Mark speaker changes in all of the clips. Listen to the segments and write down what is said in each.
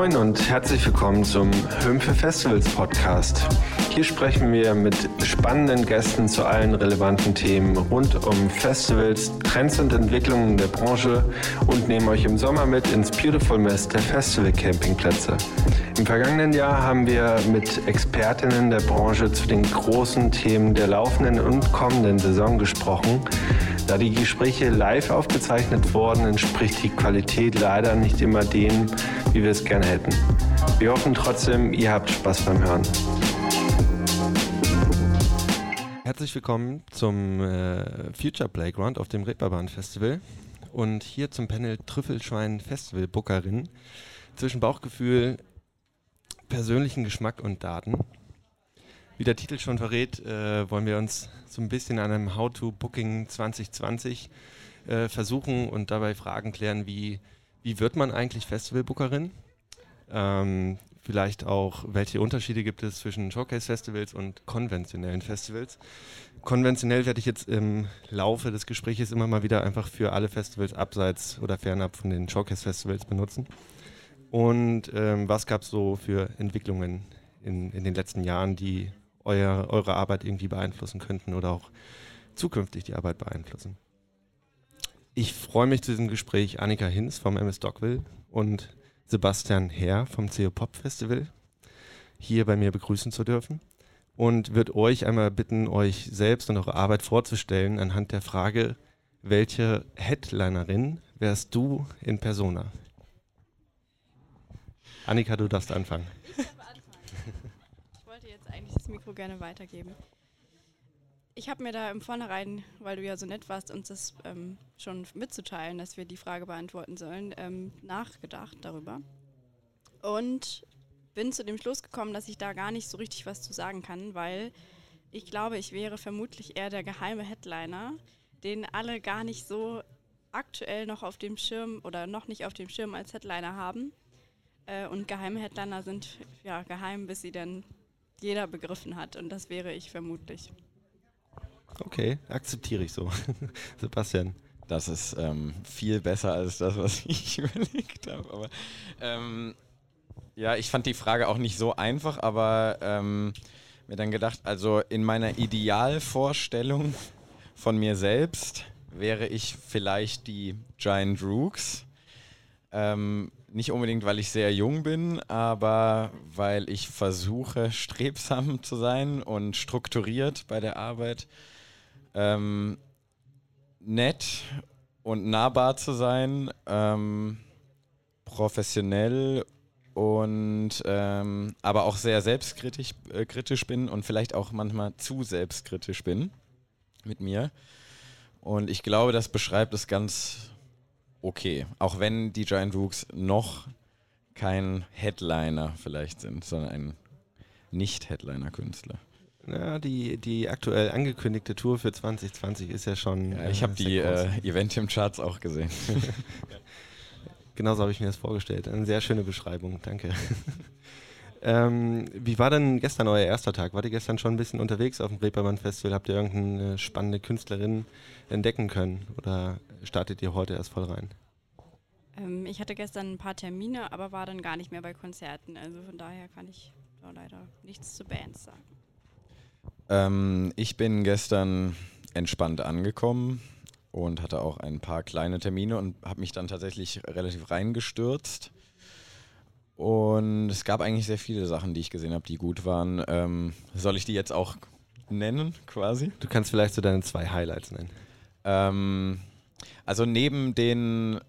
Speaker 1: Moin und herzlich willkommen zum Hümpfe Festivals Podcast. Hier sprechen wir mit spannenden Gästen zu allen relevanten Themen rund um Festivals, Trends und Entwicklungen der Branche und nehmen euch im Sommer mit ins Beautiful Mess der Festival Campingplätze. Im vergangenen Jahr haben wir mit Expertinnen der Branche zu den großen Themen der laufenden und kommenden Saison gesprochen. Da die Gespräche live aufgezeichnet wurden, entspricht die Qualität leider nicht immer dem, wie wir es gerne hätten. Wir hoffen trotzdem, ihr habt Spaß beim Hören. Herzlich willkommen zum äh, Future Playground auf dem Reeperbahn Festival und hier zum Panel Trüffelschwein Festival Bookerin zwischen Bauchgefühl, persönlichen Geschmack und Daten. Wie der Titel schon verrät, äh, wollen wir uns so ein bisschen an einem How-to-Booking 2020 äh, versuchen und dabei Fragen klären, wie, wie wird man eigentlich Festivalbookerin? Ähm, vielleicht auch, welche Unterschiede gibt es zwischen Showcase-Festivals und konventionellen Festivals. Konventionell werde ich jetzt im Laufe des Gesprächs immer mal wieder einfach für alle Festivals abseits oder fernab von den Showcase-Festivals benutzen. Und ähm, was gab es so für Entwicklungen in, in den letzten Jahren, die euer, eure Arbeit irgendwie beeinflussen könnten oder auch zukünftig die Arbeit beeinflussen. Ich freue mich zu diesem Gespräch Annika Hinz vom MS Dogville und Sebastian Herr vom CO Pop Festival hier bei mir begrüßen zu dürfen und würde euch einmal bitten, euch selbst und eure Arbeit vorzustellen anhand der Frage, welche Headlinerin wärst du in Persona? Annika, du darfst anfangen
Speaker 2: das Mikro gerne weitergeben. Ich habe mir da im Vornherein, weil du ja so nett warst, uns das ähm, schon mitzuteilen, dass wir die Frage beantworten sollen, ähm, nachgedacht darüber. Und bin zu dem Schluss gekommen, dass ich da gar nicht so richtig was zu sagen kann, weil ich glaube, ich wäre vermutlich eher der geheime Headliner, den alle gar nicht so aktuell noch auf dem Schirm oder noch nicht auf dem Schirm als Headliner haben. Äh, und geheime Headliner sind ja geheim, bis sie dann jeder begriffen hat. Und das wäre ich vermutlich.
Speaker 1: Okay, akzeptiere ich so. Sebastian.
Speaker 3: Das ist ähm, viel besser als das, was ich überlegt habe. Aber ähm, ja, ich fand die Frage auch nicht so einfach, aber ähm, mir dann gedacht, also in meiner Idealvorstellung von mir selbst wäre ich vielleicht die Giant Rooks. Ähm, nicht unbedingt, weil ich sehr jung bin, aber weil ich versuche, strebsam zu sein und strukturiert bei der Arbeit. Ähm, nett und nahbar zu sein, ähm, professionell und ähm, aber auch sehr selbstkritisch äh, kritisch bin und vielleicht auch manchmal zu selbstkritisch bin mit mir. Und ich glaube, das beschreibt es ganz okay. Auch wenn die Giant Rooks noch kein Headliner vielleicht sind, sondern ein Nicht-Headliner-Künstler.
Speaker 1: Ja, die, die aktuell angekündigte Tour für 2020 ist ja schon.
Speaker 3: Ja, ich habe äh, die äh, Eventium-Charts auch gesehen.
Speaker 1: Genauso habe ich mir das vorgestellt. Eine sehr schöne Beschreibung, danke. ähm, wie war denn gestern euer erster Tag? Wart ihr gestern schon ein bisschen unterwegs auf dem Reeperbahn Festival? Habt ihr irgendeine spannende Künstlerin entdecken können? Oder startet ihr heute erst voll rein?
Speaker 2: Ähm, ich hatte gestern ein paar Termine, aber war dann gar nicht mehr bei Konzerten. Also von daher kann ich da leider nichts zu Bands sagen.
Speaker 3: Ähm, ich bin gestern entspannt angekommen und hatte auch ein paar kleine Termine und habe mich dann tatsächlich relativ reingestürzt. Und es gab eigentlich sehr viele Sachen, die ich gesehen habe, die gut waren. Ähm, soll ich die jetzt auch nennen, quasi?
Speaker 1: Du kannst vielleicht so deine zwei Highlights nennen.
Speaker 3: Ähm, also neben den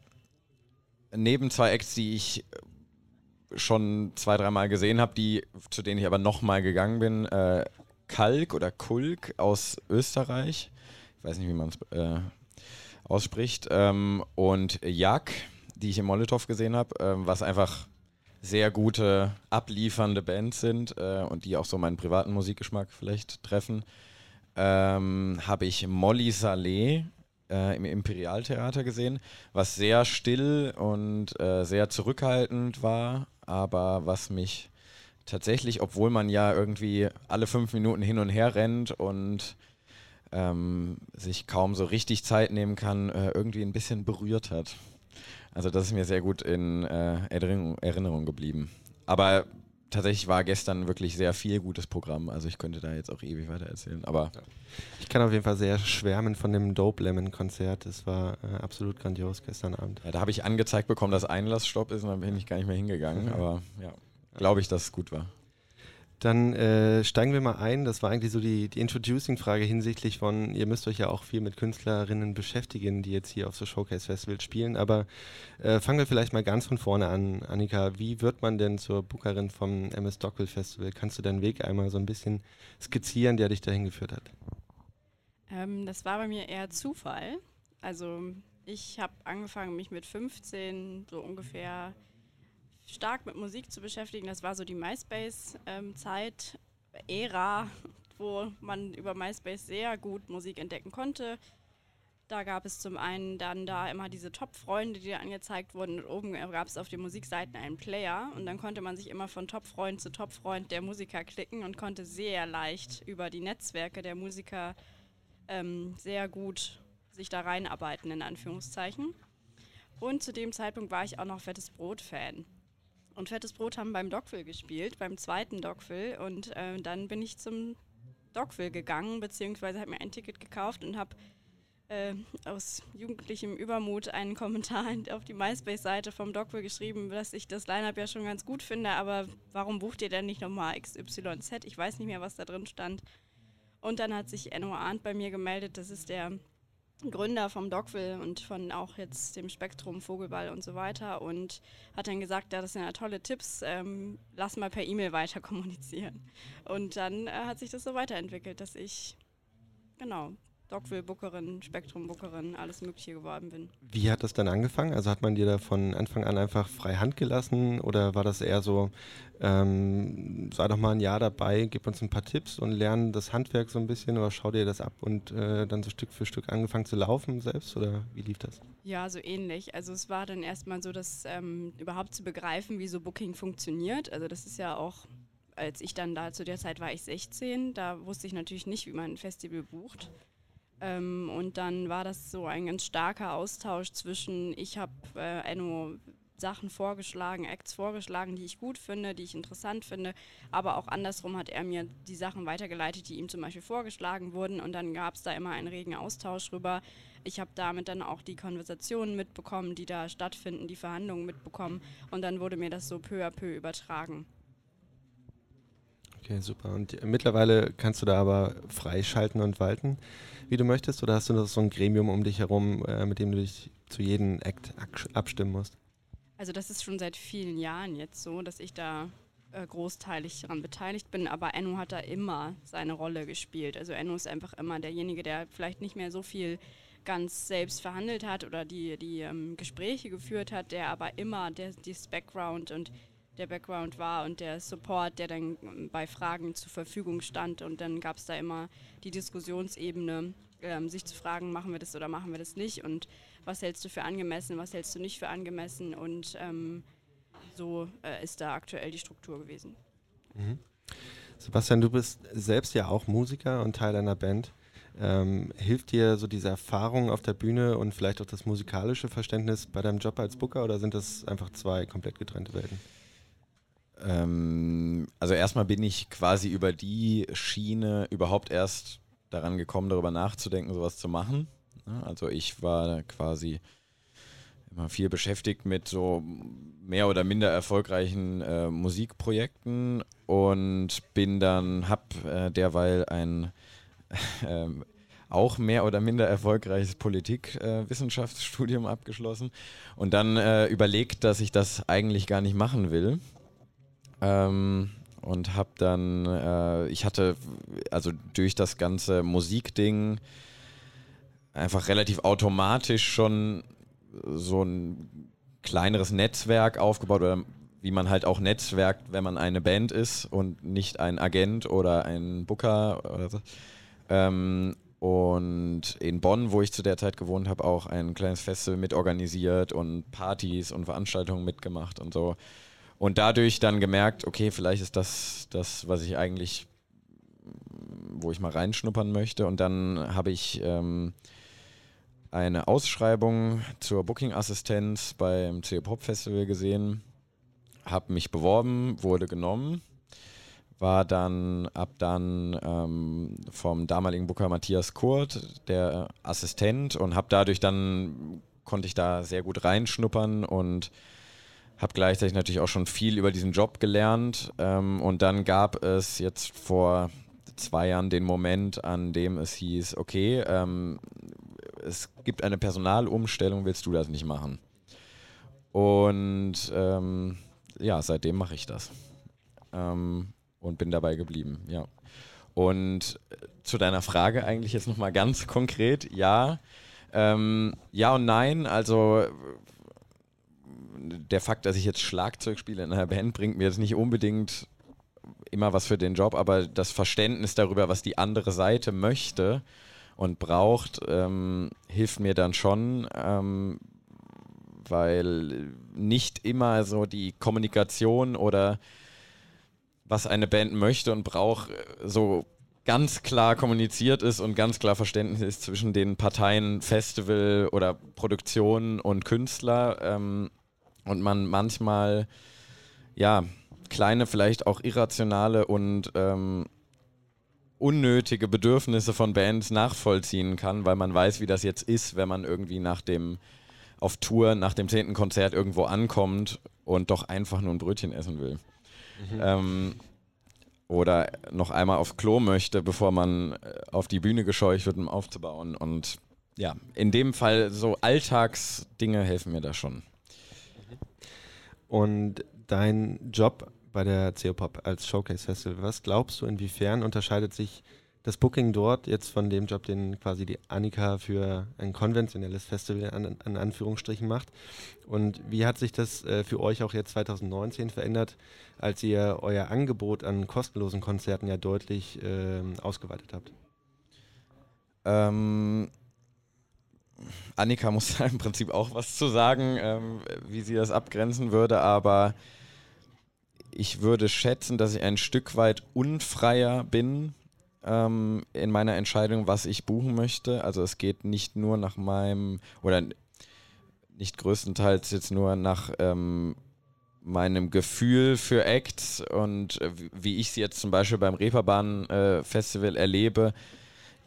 Speaker 3: neben zwei Acts, die ich schon zwei, dreimal gesehen habe, die zu denen ich aber nochmal gegangen bin, äh, Kalk oder Kulk aus Österreich. Ich weiß nicht, wie man es äh, ausspricht. Ähm, und Jak, die ich im Molotow gesehen habe, äh, was einfach sehr gute, abliefernde Bands sind äh, und die auch so meinen privaten Musikgeschmack vielleicht treffen. Ähm, habe ich Molly Saleh äh, im Imperialtheater gesehen, was sehr still und äh, sehr zurückhaltend war, aber was mich tatsächlich, obwohl man ja irgendwie alle fünf Minuten hin und her rennt und ähm, sich kaum so richtig Zeit nehmen kann, äh, irgendwie ein bisschen berührt hat. Also das ist mir sehr gut in äh, Erinnerung, Erinnerung geblieben. Aber tatsächlich war gestern wirklich sehr viel gutes Programm. Also ich könnte da jetzt auch ewig weiter erzählen. Aber
Speaker 1: ich kann auf jeden Fall sehr schwärmen von dem Dope Lemon Konzert. Es war äh, absolut grandios gestern Abend.
Speaker 3: Ja, da habe ich angezeigt bekommen, dass Einlassstopp ist und dann bin ich gar nicht mehr hingegangen. Mhm. Aber ja, glaube ich, dass es gut war.
Speaker 1: Dann äh, steigen wir mal ein. Das war eigentlich so die, die Introducing-Frage hinsichtlich von, ihr müsst euch ja auch viel mit Künstlerinnen beschäftigen, die jetzt hier auf so Showcase Festival spielen. Aber äh, fangen wir vielleicht mal ganz von vorne an. Annika, wie wird man denn zur Bookerin vom MS Dockel Festival? Kannst du deinen Weg einmal so ein bisschen skizzieren, der dich dahin geführt hat?
Speaker 2: Ähm, das war bei mir eher Zufall. Also ich habe angefangen, mich mit 15 so ungefähr stark mit Musik zu beschäftigen. Das war so die MySpace-Zeit, ähm, Ära, wo man über MySpace sehr gut Musik entdecken konnte. Da gab es zum einen dann da immer diese Top-Freunde, die da angezeigt wurden. Und oben gab es auf den Musikseiten einen Player. Und dann konnte man sich immer von Top-Freund zu Top-Freund der Musiker klicken und konnte sehr leicht über die Netzwerke der Musiker ähm, sehr gut sich da reinarbeiten, in Anführungszeichen. Und zu dem Zeitpunkt war ich auch noch Fettes Brot-Fan und Fettes Brot haben beim Dogville gespielt, beim zweiten Dogville. Und äh, dann bin ich zum Dogville gegangen, beziehungsweise habe mir ein Ticket gekauft und habe äh, aus jugendlichem Übermut einen Kommentar auf die MySpace-Seite vom Dogville geschrieben, dass ich das Line-Up ja schon ganz gut finde, aber warum bucht ihr denn nicht nochmal XYZ? Ich weiß nicht mehr, was da drin stand. Und dann hat sich Enno Arndt bei mir gemeldet, das ist der Gründer vom Dogville und von auch jetzt dem Spektrum Vogelball und so weiter und hat dann gesagt, ja, das sind ja tolle Tipps, ähm, lass mal per E-Mail weiter kommunizieren. Und dann äh, hat sich das so weiterentwickelt, dass ich genau Dogville-Bookerin, Spektrum-Bookerin, alles Mögliche geworden bin.
Speaker 1: Wie hat das dann angefangen? Also hat man dir da von Anfang an einfach frei Hand gelassen oder war das eher so, ähm, sei doch mal ein Jahr dabei, gib uns ein paar Tipps und lern das Handwerk so ein bisschen oder schau dir das ab und äh, dann so Stück für Stück angefangen zu laufen selbst oder wie lief das?
Speaker 2: Ja, so ähnlich. Also es war dann erstmal so, dass ähm, überhaupt zu begreifen, wie so Booking funktioniert. Also das ist ja auch als ich dann da zu der Zeit war ich 16, da wusste ich natürlich nicht, wie man ein Festival bucht. Ähm, und dann war das so ein ganz starker Austausch zwischen, ich habe äh, Enno Sachen vorgeschlagen, Acts vorgeschlagen, die ich gut finde, die ich interessant finde, aber auch andersrum hat er mir die Sachen weitergeleitet, die ihm zum Beispiel vorgeschlagen wurden und dann gab es da immer einen regen Austausch drüber. Ich habe damit dann auch die Konversationen mitbekommen, die da stattfinden, die Verhandlungen mitbekommen und dann wurde mir das so peu à peu übertragen.
Speaker 1: Okay, super. Und mittlerweile kannst du da aber freischalten und walten, wie du möchtest, oder hast du noch so ein Gremium um dich herum, äh, mit dem du dich zu jedem Act abstimmen musst?
Speaker 2: Also das ist schon seit vielen Jahren jetzt so, dass ich da äh, großteilig daran beteiligt bin, aber Enno hat da immer seine Rolle gespielt. Also Enno ist einfach immer derjenige, der vielleicht nicht mehr so viel ganz selbst verhandelt hat oder die, die ähm, Gespräche geführt hat, der aber immer dieses Background und der Background war und der Support, der dann bei Fragen zur Verfügung stand. Und dann gab es da immer die Diskussionsebene, ähm, sich zu fragen, machen wir das oder machen wir das nicht und was hältst du für angemessen, was hältst du nicht für angemessen und ähm, so äh, ist da aktuell die Struktur gewesen.
Speaker 1: Mhm. Sebastian, du bist selbst ja auch Musiker und Teil einer Band. Ähm, hilft dir so diese Erfahrung auf der Bühne und vielleicht auch das musikalische Verständnis bei deinem Job als Booker oder sind das einfach zwei komplett getrennte Welten?
Speaker 3: Ähm, also erstmal bin ich quasi über die Schiene überhaupt erst daran gekommen, darüber nachzudenken, sowas zu machen. Also ich war quasi immer viel beschäftigt mit so mehr oder minder erfolgreichen äh, Musikprojekten und bin dann, hab äh, derweil ein äh, auch mehr oder minder erfolgreiches Politikwissenschaftsstudium abgeschlossen und dann äh, überlegt, dass ich das eigentlich gar nicht machen will ähm, und habe dann, äh, ich hatte also durch das ganze Musikding einfach relativ automatisch schon so ein kleineres Netzwerk aufgebaut oder wie man halt auch netzwerkt, wenn man eine Band ist und nicht ein Agent oder ein Booker oder so. Ähm, und in Bonn, wo ich zu der Zeit gewohnt habe, auch ein kleines Festival mitorganisiert und Partys und Veranstaltungen mitgemacht und so. Und dadurch dann gemerkt, okay, vielleicht ist das das, was ich eigentlich, wo ich mal reinschnuppern möchte. Und dann habe ich ähm, eine Ausschreibung zur Booking-Assistenz beim CO Pop Festival gesehen, habe mich beworben, wurde genommen, war dann ab dann ähm, vom damaligen Booker Matthias Kurt der Assistent und habe dadurch dann konnte ich da sehr gut reinschnuppern und habe gleichzeitig natürlich auch schon viel über diesen Job gelernt. Ähm, und dann gab es jetzt vor zwei Jahren den Moment, an dem es hieß, okay, ähm, es gibt eine Personalumstellung, willst du das nicht machen? Und ähm, ja, seitdem mache ich das. Ähm, und bin dabei geblieben, ja. Und äh, zu deiner Frage eigentlich jetzt nochmal ganz konkret, ja. Ähm, ja und nein, also der Fakt, dass ich jetzt Schlagzeug spiele in einer Band, bringt mir jetzt nicht unbedingt immer was für den Job, aber das Verständnis darüber, was die andere Seite möchte und braucht, ähm, hilft mir dann schon, ähm, weil nicht immer so die Kommunikation oder was eine Band möchte und braucht, so ganz klar kommuniziert ist und ganz klar Verständnis ist zwischen den Parteien Festival oder Produktion und Künstler ähm, und man manchmal ja kleine, vielleicht auch irrationale und ähm, unnötige Bedürfnisse von Bands nachvollziehen kann, weil man weiß, wie das jetzt ist, wenn man irgendwie nach dem auf Tour nach dem zehnten Konzert irgendwo ankommt und doch einfach nur ein Brötchen essen will. Mhm. Ähm, oder noch einmal aufs Klo möchte, bevor man äh, auf die Bühne gescheucht wird, um aufzubauen. Und ja, in dem Fall so Alltagsdinge helfen mir da schon.
Speaker 1: Und dein Job bei der CO-Pop als Showcase Festival, was glaubst du, inwiefern unterscheidet sich das Booking dort jetzt von dem Job, den quasi die Annika für ein konventionelles Festival an, an Anführungsstrichen macht. Und wie hat sich das äh, für euch auch jetzt 2019 verändert, als ihr euer Angebot an kostenlosen Konzerten ja deutlich äh, ausgeweitet habt?
Speaker 3: Ähm, Annika muss da im Prinzip auch was zu sagen, ähm, wie sie das abgrenzen würde, aber ich würde schätzen, dass ich ein Stück weit unfreier bin ähm, in meiner Entscheidung, was ich buchen möchte. Also es geht nicht nur nach meinem, oder nicht größtenteils jetzt nur nach ähm, meinem Gefühl für Acts und äh, wie ich sie jetzt zum Beispiel beim Reeperbahn äh, Festival erlebe,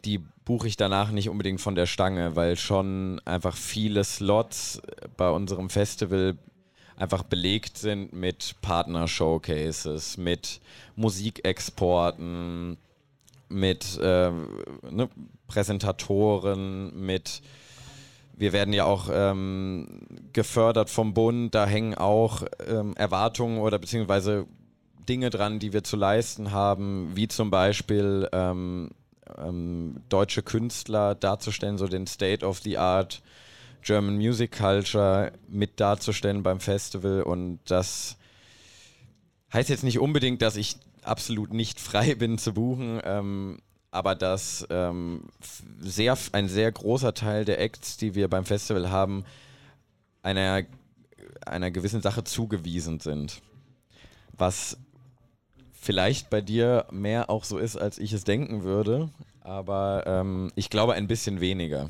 Speaker 3: die buche ich danach nicht unbedingt von der Stange, weil schon einfach viele Slots bei unserem Festival einfach belegt sind mit Partner-Showcases, mit Musikexporten, mit äh, ne, Präsentatoren, mit wir werden ja auch ähm, gefördert vom Bund, da hängen auch ähm, Erwartungen oder beziehungsweise Dinge dran, die wir zu leisten haben, wie zum Beispiel ähm, ähm deutsche Künstler darzustellen, so den State of the Art German Music Culture mit darzustellen beim Festival und das heißt jetzt nicht unbedingt, dass ich absolut nicht frei bin zu buchen, ähm, aber dass ähm, sehr, ein sehr großer Teil der Acts, die wir beim Festival haben, einer, einer gewissen Sache zugewiesen sind. Was vielleicht bei dir mehr auch so ist, als ich es denken würde, aber ähm, ich glaube ein bisschen weniger.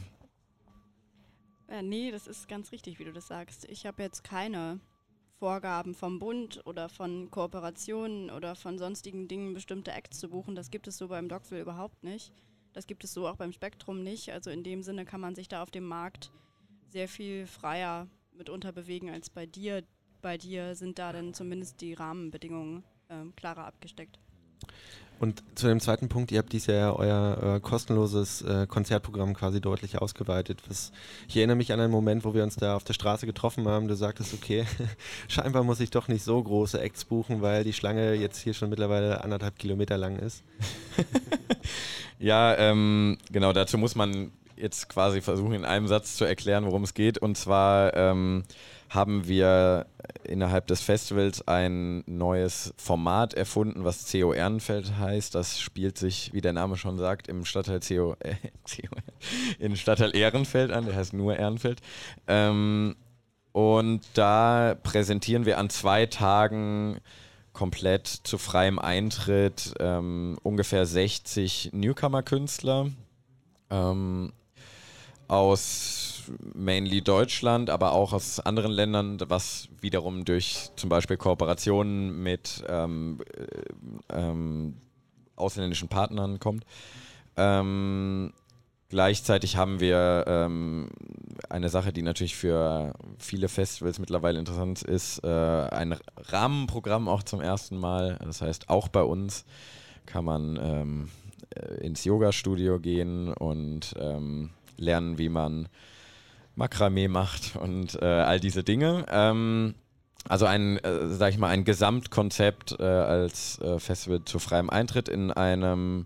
Speaker 2: Äh, nee, das ist ganz richtig, wie du das sagst. Ich habe jetzt keine Vorgaben vom Bund oder von Kooperationen oder von sonstigen Dingen bestimmte Acts zu buchen. Das gibt es so beim Dogville überhaupt nicht. Das gibt es so auch beim Spektrum nicht. Also in dem Sinne kann man sich da auf dem Markt sehr viel freier mitunter bewegen als bei dir. Bei dir sind da dann zumindest die Rahmenbedingungen klarer abgesteckt.
Speaker 1: Und zu dem zweiten Punkt, ihr habt dieses Jahr euer, euer kostenloses äh, Konzertprogramm quasi deutlich ausgeweitet. Was, ich erinnere mich an einen Moment, wo wir uns da auf der Straße getroffen haben. Du sagtest, okay, scheinbar muss ich doch nicht so große Acts buchen, weil die Schlange jetzt hier schon mittlerweile anderthalb Kilometer lang ist.
Speaker 3: ja, ähm, genau, dazu muss man jetzt quasi versuchen, in einem Satz zu erklären, worum es geht. Und zwar ähm, haben wir innerhalb des Festivals ein neues Format erfunden, was CO Ehrenfeld heißt. Das spielt sich, wie der Name schon sagt, im Stadtteil CO, äh, CO in Stadtteil Ehrenfeld an. Der heißt nur Ehrenfeld. Ähm, und da präsentieren wir an zwei Tagen komplett zu freiem Eintritt ähm, ungefähr 60 Newcomer-Künstler ähm, aus mainly Deutschland, aber auch aus anderen Ländern, was wiederum durch zum Beispiel Kooperationen mit ähm, äh, ähm, ausländischen Partnern kommt. Ähm, gleichzeitig haben wir ähm, eine Sache, die natürlich für viele Festivals mittlerweile interessant ist, äh, ein Rahmenprogramm auch zum ersten Mal. Das heißt, auch bei uns kann man ähm, äh, ins Yoga-Studio gehen und ähm, lernen, wie man Makramee macht und äh, all diese Dinge. Ähm, also ein, äh, sag ich mal, ein Gesamtkonzept äh, als äh, Festival zu freiem Eintritt in einem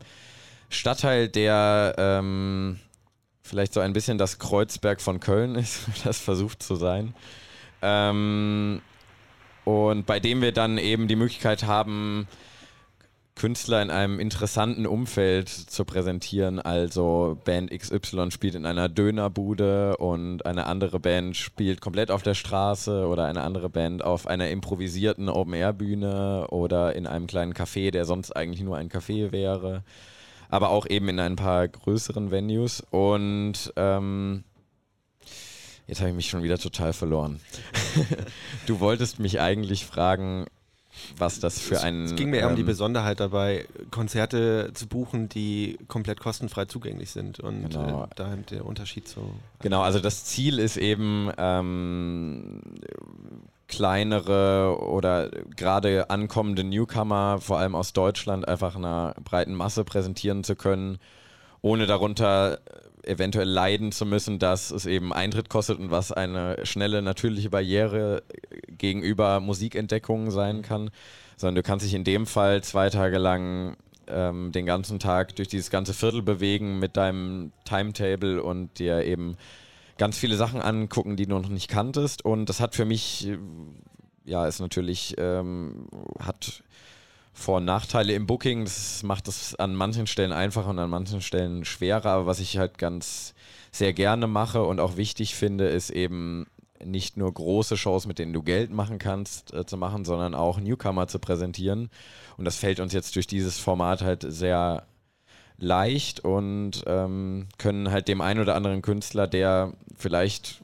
Speaker 3: Stadtteil, der ähm, vielleicht so ein bisschen das Kreuzberg von Köln ist, das versucht zu sein. Ähm, und bei dem wir dann eben die Möglichkeit haben, Künstler in einem interessanten Umfeld zu präsentieren. Also Band XY spielt in einer Dönerbude und eine andere Band spielt komplett auf der Straße oder eine andere Band auf einer improvisierten Open-Air-Bühne oder in einem kleinen Café, der sonst eigentlich nur ein Café wäre. Aber auch eben in ein paar größeren Venues. Und ähm, jetzt habe ich mich schon wieder total verloren. du wolltest mich eigentlich fragen, was das für ein.
Speaker 1: Es ging mir eher um die ähm, Besonderheit dabei, Konzerte zu buchen, die komplett kostenfrei zugänglich sind und genau. äh, da der Unterschied so.
Speaker 3: Genau, also das Ziel ist eben ähm, kleinere oder gerade ankommende Newcomer, vor allem aus Deutschland, einfach einer breiten Masse präsentieren zu können, ohne darunter eventuell leiden zu müssen, dass es eben Eintritt kostet und was eine schnelle, natürliche Barriere gegenüber Musikentdeckungen sein kann, sondern du kannst dich in dem Fall zwei Tage lang ähm, den ganzen Tag durch dieses ganze Viertel bewegen mit deinem Timetable und dir eben ganz viele Sachen angucken, die du noch nicht kanntest. Und das hat für mich, ja, ist natürlich, ähm, hat vor- und Nachteile im Booking. Das macht es an manchen Stellen einfacher und an manchen Stellen schwerer. Aber was ich halt ganz sehr gerne mache und auch wichtig finde, ist eben nicht nur große Shows, mit denen du Geld machen kannst, äh, zu machen, sondern auch Newcomer zu präsentieren. Und das fällt uns jetzt durch dieses Format halt sehr leicht und ähm, können halt dem einen oder anderen Künstler, der vielleicht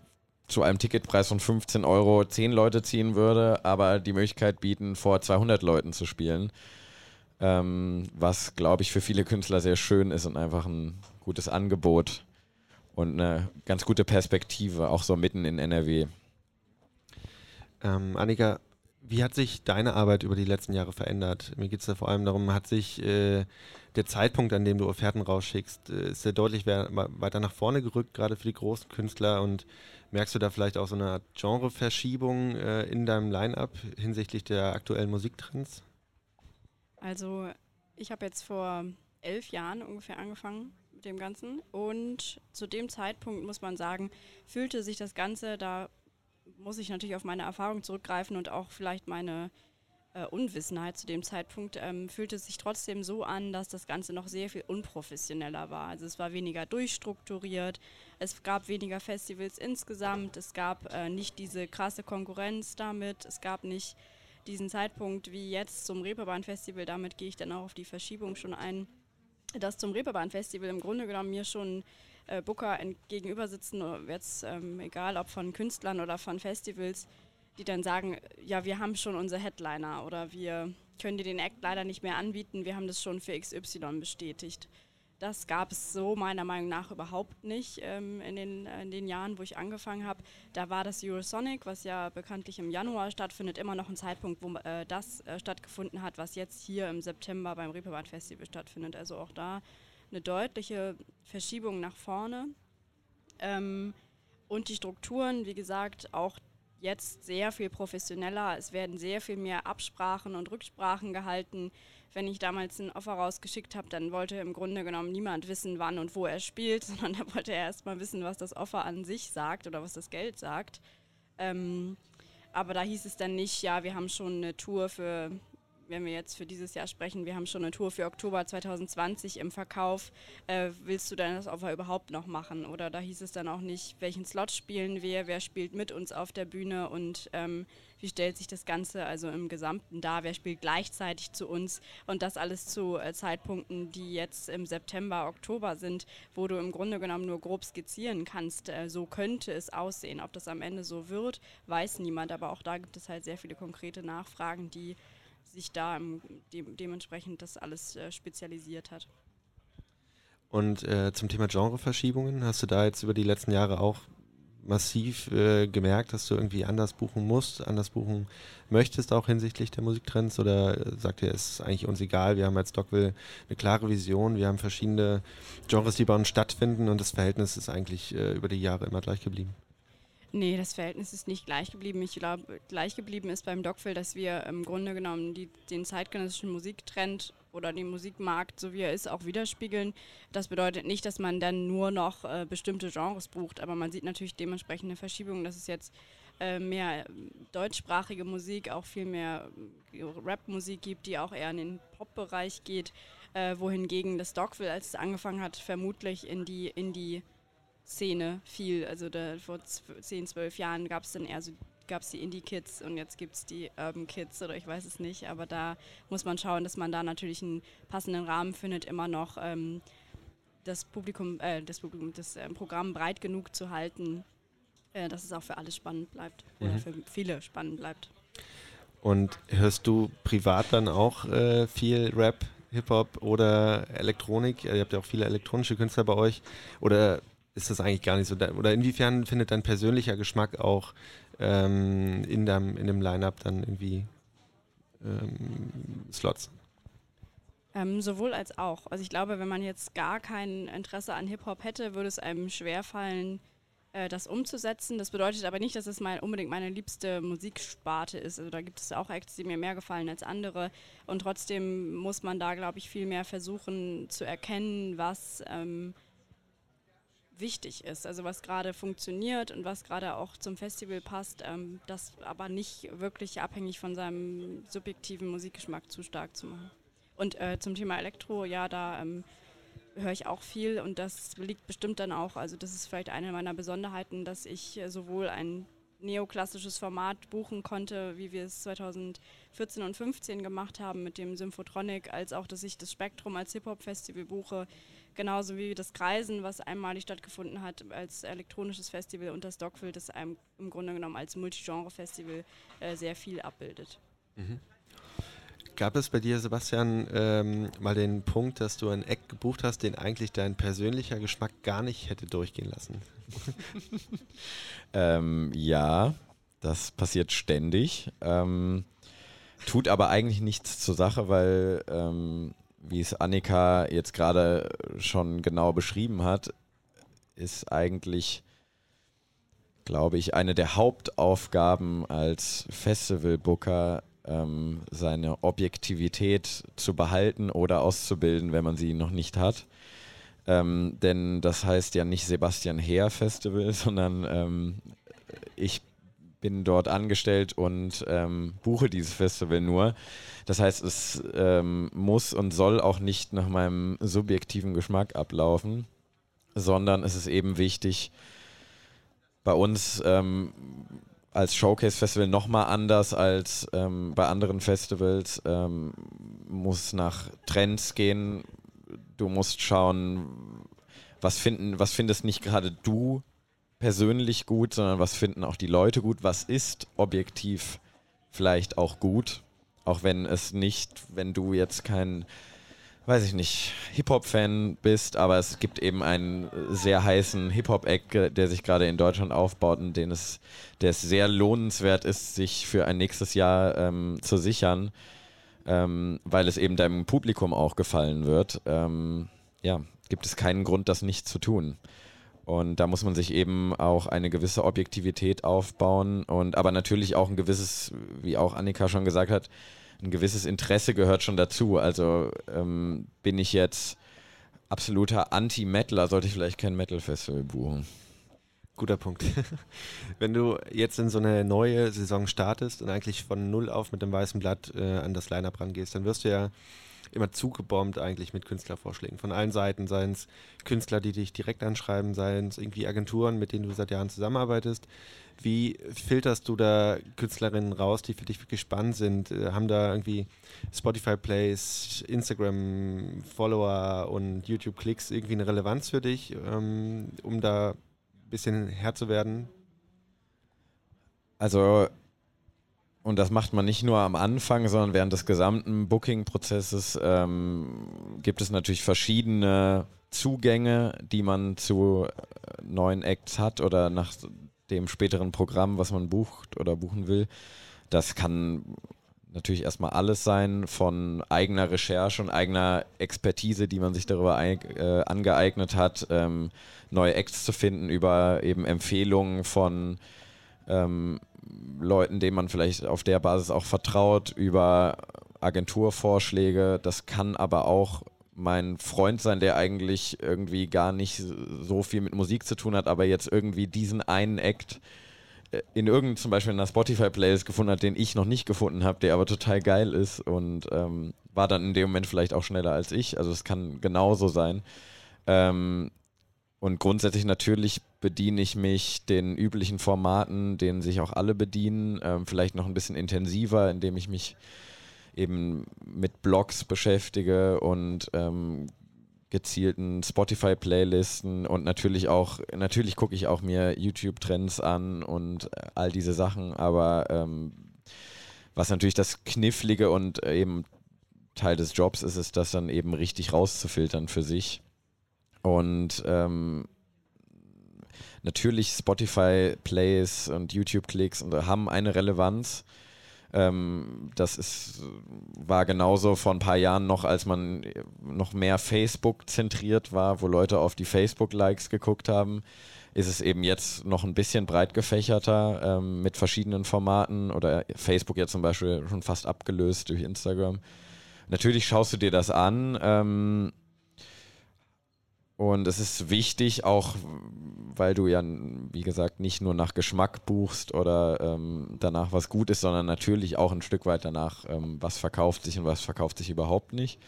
Speaker 3: zu einem Ticketpreis von 15 Euro 10 Leute ziehen würde, aber die Möglichkeit bieten, vor 200 Leuten zu spielen. Ähm, was, glaube ich, für viele Künstler sehr schön ist und einfach ein gutes Angebot und eine ganz gute Perspektive, auch so mitten in NRW.
Speaker 1: Ähm, Annika, wie hat sich deine Arbeit über die letzten Jahre verändert? Mir geht es da vor allem darum, hat sich äh, der Zeitpunkt, an dem du Offerten rausschickst, äh, ist der deutlich weiter nach vorne gerückt, gerade für die großen Künstler und Merkst du da vielleicht auch so eine Art Genreverschiebung äh, in deinem Line-up hinsichtlich der aktuellen Musiktrends?
Speaker 2: Also ich habe jetzt vor elf Jahren ungefähr angefangen mit dem Ganzen und zu dem Zeitpunkt muss man sagen, fühlte sich das Ganze, da muss ich natürlich auf meine Erfahrung zurückgreifen und auch vielleicht meine äh, Unwissenheit zu dem Zeitpunkt ähm, fühlte es sich trotzdem so an, dass das Ganze noch sehr viel unprofessioneller war. Also es war weniger durchstrukturiert, es gab weniger Festivals insgesamt, es gab äh, nicht diese krasse Konkurrenz damit, es gab nicht diesen Zeitpunkt wie jetzt zum Reeperbahn-Festival, damit gehe ich dann auch auf die Verschiebung schon ein, dass zum Reeperbahn-Festival im Grunde genommen mir schon äh, Booker gegenüber sitzen, jetzt ähm, egal ob von Künstlern oder von Festivals, die dann sagen, ja, wir haben schon unsere Headliner oder wir können dir den Act leider nicht mehr anbieten, wir haben das schon für XY bestätigt. Das gab es so meiner Meinung nach überhaupt nicht ähm, in, den, in den Jahren, wo ich angefangen habe. Da war das Eurosonic, was ja bekanntlich im Januar stattfindet, immer noch ein Zeitpunkt, wo äh, das äh, stattgefunden hat, was jetzt hier im September beim Reeperbahn Festival stattfindet. Also auch da eine deutliche Verschiebung nach vorne. Ähm, und die Strukturen, wie gesagt, auch jetzt sehr viel professioneller. Es werden sehr viel mehr Absprachen und Rücksprachen gehalten. Wenn ich damals ein Offer rausgeschickt habe, dann wollte im Grunde genommen niemand wissen, wann und wo er spielt, sondern da wollte er erst mal wissen, was das Offer an sich sagt oder was das Geld sagt. Ähm, aber da hieß es dann nicht, ja, wir haben schon eine Tour für wenn wir jetzt für dieses Jahr sprechen, wir haben schon eine Tour für Oktober 2020 im Verkauf, äh, willst du dann das Offer überhaupt noch machen? Oder da hieß es dann auch nicht, welchen Slot spielen wir, wer spielt mit uns auf der Bühne und ähm, wie stellt sich das Ganze also im Gesamten dar, wer spielt gleichzeitig zu uns und das alles zu äh, Zeitpunkten, die jetzt im September, Oktober sind, wo du im Grunde genommen nur grob skizzieren kannst, äh, so könnte es aussehen. Ob das am Ende so wird, weiß niemand, aber auch da gibt es halt sehr viele konkrete Nachfragen, die sich da de dementsprechend das alles äh, spezialisiert hat.
Speaker 1: Und äh, zum Thema Genreverschiebungen, hast du da jetzt über die letzten Jahre auch massiv äh, gemerkt, dass du irgendwie anders buchen musst, anders buchen möchtest, auch hinsichtlich der Musiktrends? Oder äh, sagt ihr, es ist eigentlich uns egal, wir haben als Stockville eine klare Vision, wir haben verschiedene Genres, die bei uns stattfinden und das Verhältnis ist eigentlich äh, über die Jahre immer gleich geblieben?
Speaker 2: Nee, das Verhältnis ist nicht gleich geblieben. Ich glaube, gleich geblieben ist beim Dogville, dass wir im Grunde genommen die, den zeitgenössischen Musiktrend oder den Musikmarkt, so wie er ist, auch widerspiegeln. Das bedeutet nicht, dass man dann nur noch äh, bestimmte Genres bucht, aber man sieht natürlich dementsprechend eine Verschiebung, dass es jetzt äh, mehr deutschsprachige Musik, auch viel mehr äh, Rap-Musik gibt, die auch eher in den Pop-Bereich geht, äh, wohingegen das Dogville, als es angefangen hat, vermutlich in die, in die Szene viel. Also da, vor 10, 12 Jahren gab es dann eher so gab es die Indie-Kids und jetzt gibt es die Urban Kids oder ich weiß es nicht. Aber da muss man schauen, dass man da natürlich einen passenden Rahmen findet, immer noch ähm, das Publikum, äh, das, Publikum, das äh, Programm breit genug zu halten, äh, dass es auch für alle spannend bleibt mhm. oder für viele spannend bleibt.
Speaker 1: Und hörst du privat dann auch äh, viel Rap, Hip-Hop oder Elektronik? Ihr habt ja auch viele elektronische Künstler bei euch. Oder ist das eigentlich gar nicht so. Oder inwiefern findet dein persönlicher Geschmack auch ähm, in, dem, in dem Line-Up dann irgendwie ähm, Slots?
Speaker 2: Ähm, sowohl als auch. Also ich glaube, wenn man jetzt gar kein Interesse an Hip-Hop hätte, würde es einem schwerfallen, äh, das umzusetzen. Das bedeutet aber nicht, dass es mein, unbedingt meine liebste Musiksparte ist. Also da gibt es auch Acts, die mir mehr gefallen als andere. Und trotzdem muss man da, glaube ich, viel mehr versuchen zu erkennen, was ähm, wichtig ist, also was gerade funktioniert und was gerade auch zum Festival passt, ähm, das aber nicht wirklich abhängig von seinem subjektiven Musikgeschmack zu stark zu machen. Und äh, zum Thema Elektro, ja, da ähm, höre ich auch viel und das liegt bestimmt dann auch, also das ist vielleicht eine meiner Besonderheiten, dass ich äh, sowohl ein neoklassisches Format buchen konnte, wie wir es 2014 und 2015 gemacht haben mit dem Symphotronic, als auch, dass ich das Spektrum als Hip-Hop-Festival buche, genauso wie das Kreisen, was einmalig stattgefunden hat als elektronisches Festival und das Dogville, das einem im Grunde genommen als Multigenre-Festival äh, sehr viel abbildet. Mhm.
Speaker 1: Gab es bei dir, Sebastian, ähm, mal den Punkt, dass du ein Eck gebucht hast, den eigentlich dein persönlicher Geschmack gar nicht hätte durchgehen lassen?
Speaker 3: ähm, ja, das passiert ständig. Ähm, tut aber eigentlich nichts zur Sache, weil ähm, wie es Annika jetzt gerade schon genau beschrieben hat, ist eigentlich, glaube ich, eine der Hauptaufgaben als Festivalbooker, ähm, seine Objektivität zu behalten oder auszubilden, wenn man sie noch nicht hat. Ähm, denn das heißt ja nicht Sebastian Heer Festival, sondern ähm, ich bin dort angestellt und ähm, buche dieses Festival nur. Das heißt, es ähm, muss und soll auch nicht nach meinem subjektiven Geschmack ablaufen, sondern es ist eben wichtig, bei uns ähm, als Showcase-Festival nochmal anders als ähm, bei anderen Festivals, ähm, muss nach Trends gehen. Du musst schauen, was finden, was findest nicht gerade du persönlich gut, sondern was finden auch die Leute gut, was ist objektiv vielleicht auch gut, auch wenn es nicht, wenn du jetzt kein, weiß ich nicht, Hip-Hop-Fan bist, aber es gibt eben einen sehr heißen Hip-Hop-Eck, der sich gerade in Deutschland aufbaut und den es, der es sehr lohnenswert ist, sich für ein nächstes Jahr ähm, zu sichern, ähm, weil es eben deinem Publikum auch gefallen wird. Ähm, ja, gibt es keinen Grund, das nicht zu tun. Und da muss man sich eben auch eine gewisse Objektivität aufbauen und aber natürlich auch ein gewisses, wie auch Annika schon gesagt hat, ein gewisses Interesse gehört schon dazu. Also ähm, bin ich jetzt absoluter Anti-Metaler, sollte ich vielleicht kein Metal-Festival buchen.
Speaker 1: Guter Punkt. Wenn du jetzt in so eine neue Saison startest und eigentlich von null auf mit dem weißen Blatt äh, an das Line-Up rangehst, dann wirst du ja immer zugebombt eigentlich mit Künstlervorschlägen von allen Seiten, seien es Künstler, die dich direkt anschreiben, seien es irgendwie Agenturen, mit denen du seit Jahren zusammenarbeitest. Wie filterst du da Künstlerinnen raus, die für dich wirklich spannend sind? Äh, haben da irgendwie Spotify-Plays, Instagram-Follower und YouTube-Klicks irgendwie eine Relevanz für dich, ähm, um da ein bisschen Herr zu werden?
Speaker 3: Also und das macht man nicht nur am Anfang, sondern während des gesamten Booking-Prozesses ähm, gibt es natürlich verschiedene Zugänge, die man zu äh, neuen Acts hat oder nach dem späteren Programm, was man bucht oder buchen will. Das kann natürlich erstmal alles sein von eigener Recherche und eigener Expertise, die man sich darüber äh, angeeignet hat, ähm, neue Acts zu finden über eben Empfehlungen von ähm, Leuten, denen man vielleicht auf der Basis auch vertraut, über Agenturvorschläge. Das kann aber auch mein Freund sein, der eigentlich irgendwie gar nicht so viel mit Musik zu tun hat, aber jetzt irgendwie diesen einen Act äh, in irgendeinem zum Beispiel in einer Spotify-Playlist gefunden hat, den ich noch nicht gefunden habe, der aber total geil ist und ähm, war dann in dem Moment vielleicht auch schneller als ich. Also es kann genauso sein. Ähm, und grundsätzlich natürlich bediene ich mich den üblichen Formaten, denen sich auch alle bedienen, ähm, vielleicht noch ein bisschen intensiver, indem ich mich eben mit Blogs beschäftige und ähm, gezielten Spotify-Playlisten und natürlich auch, natürlich gucke ich auch mir YouTube-Trends an und äh, all diese Sachen, aber ähm, was natürlich das Knifflige und äh, eben Teil des Jobs ist, ist das dann eben richtig rauszufiltern für sich. Und ähm, natürlich Spotify Plays und YouTube Klicks und haben eine Relevanz. Ähm, das ist, war genauso vor ein paar Jahren noch, als man noch mehr Facebook zentriert war, wo Leute auf die Facebook Likes geguckt haben. Ist es eben jetzt noch ein bisschen breit gefächerter ähm, mit verschiedenen Formaten oder Facebook ja zum Beispiel schon fast abgelöst durch Instagram. Natürlich schaust du dir das an. Ähm, und es ist wichtig, auch weil du ja, wie gesagt, nicht nur nach Geschmack buchst oder ähm, danach, was gut ist, sondern natürlich auch ein Stück weit danach, ähm, was verkauft sich und was verkauft sich überhaupt nicht.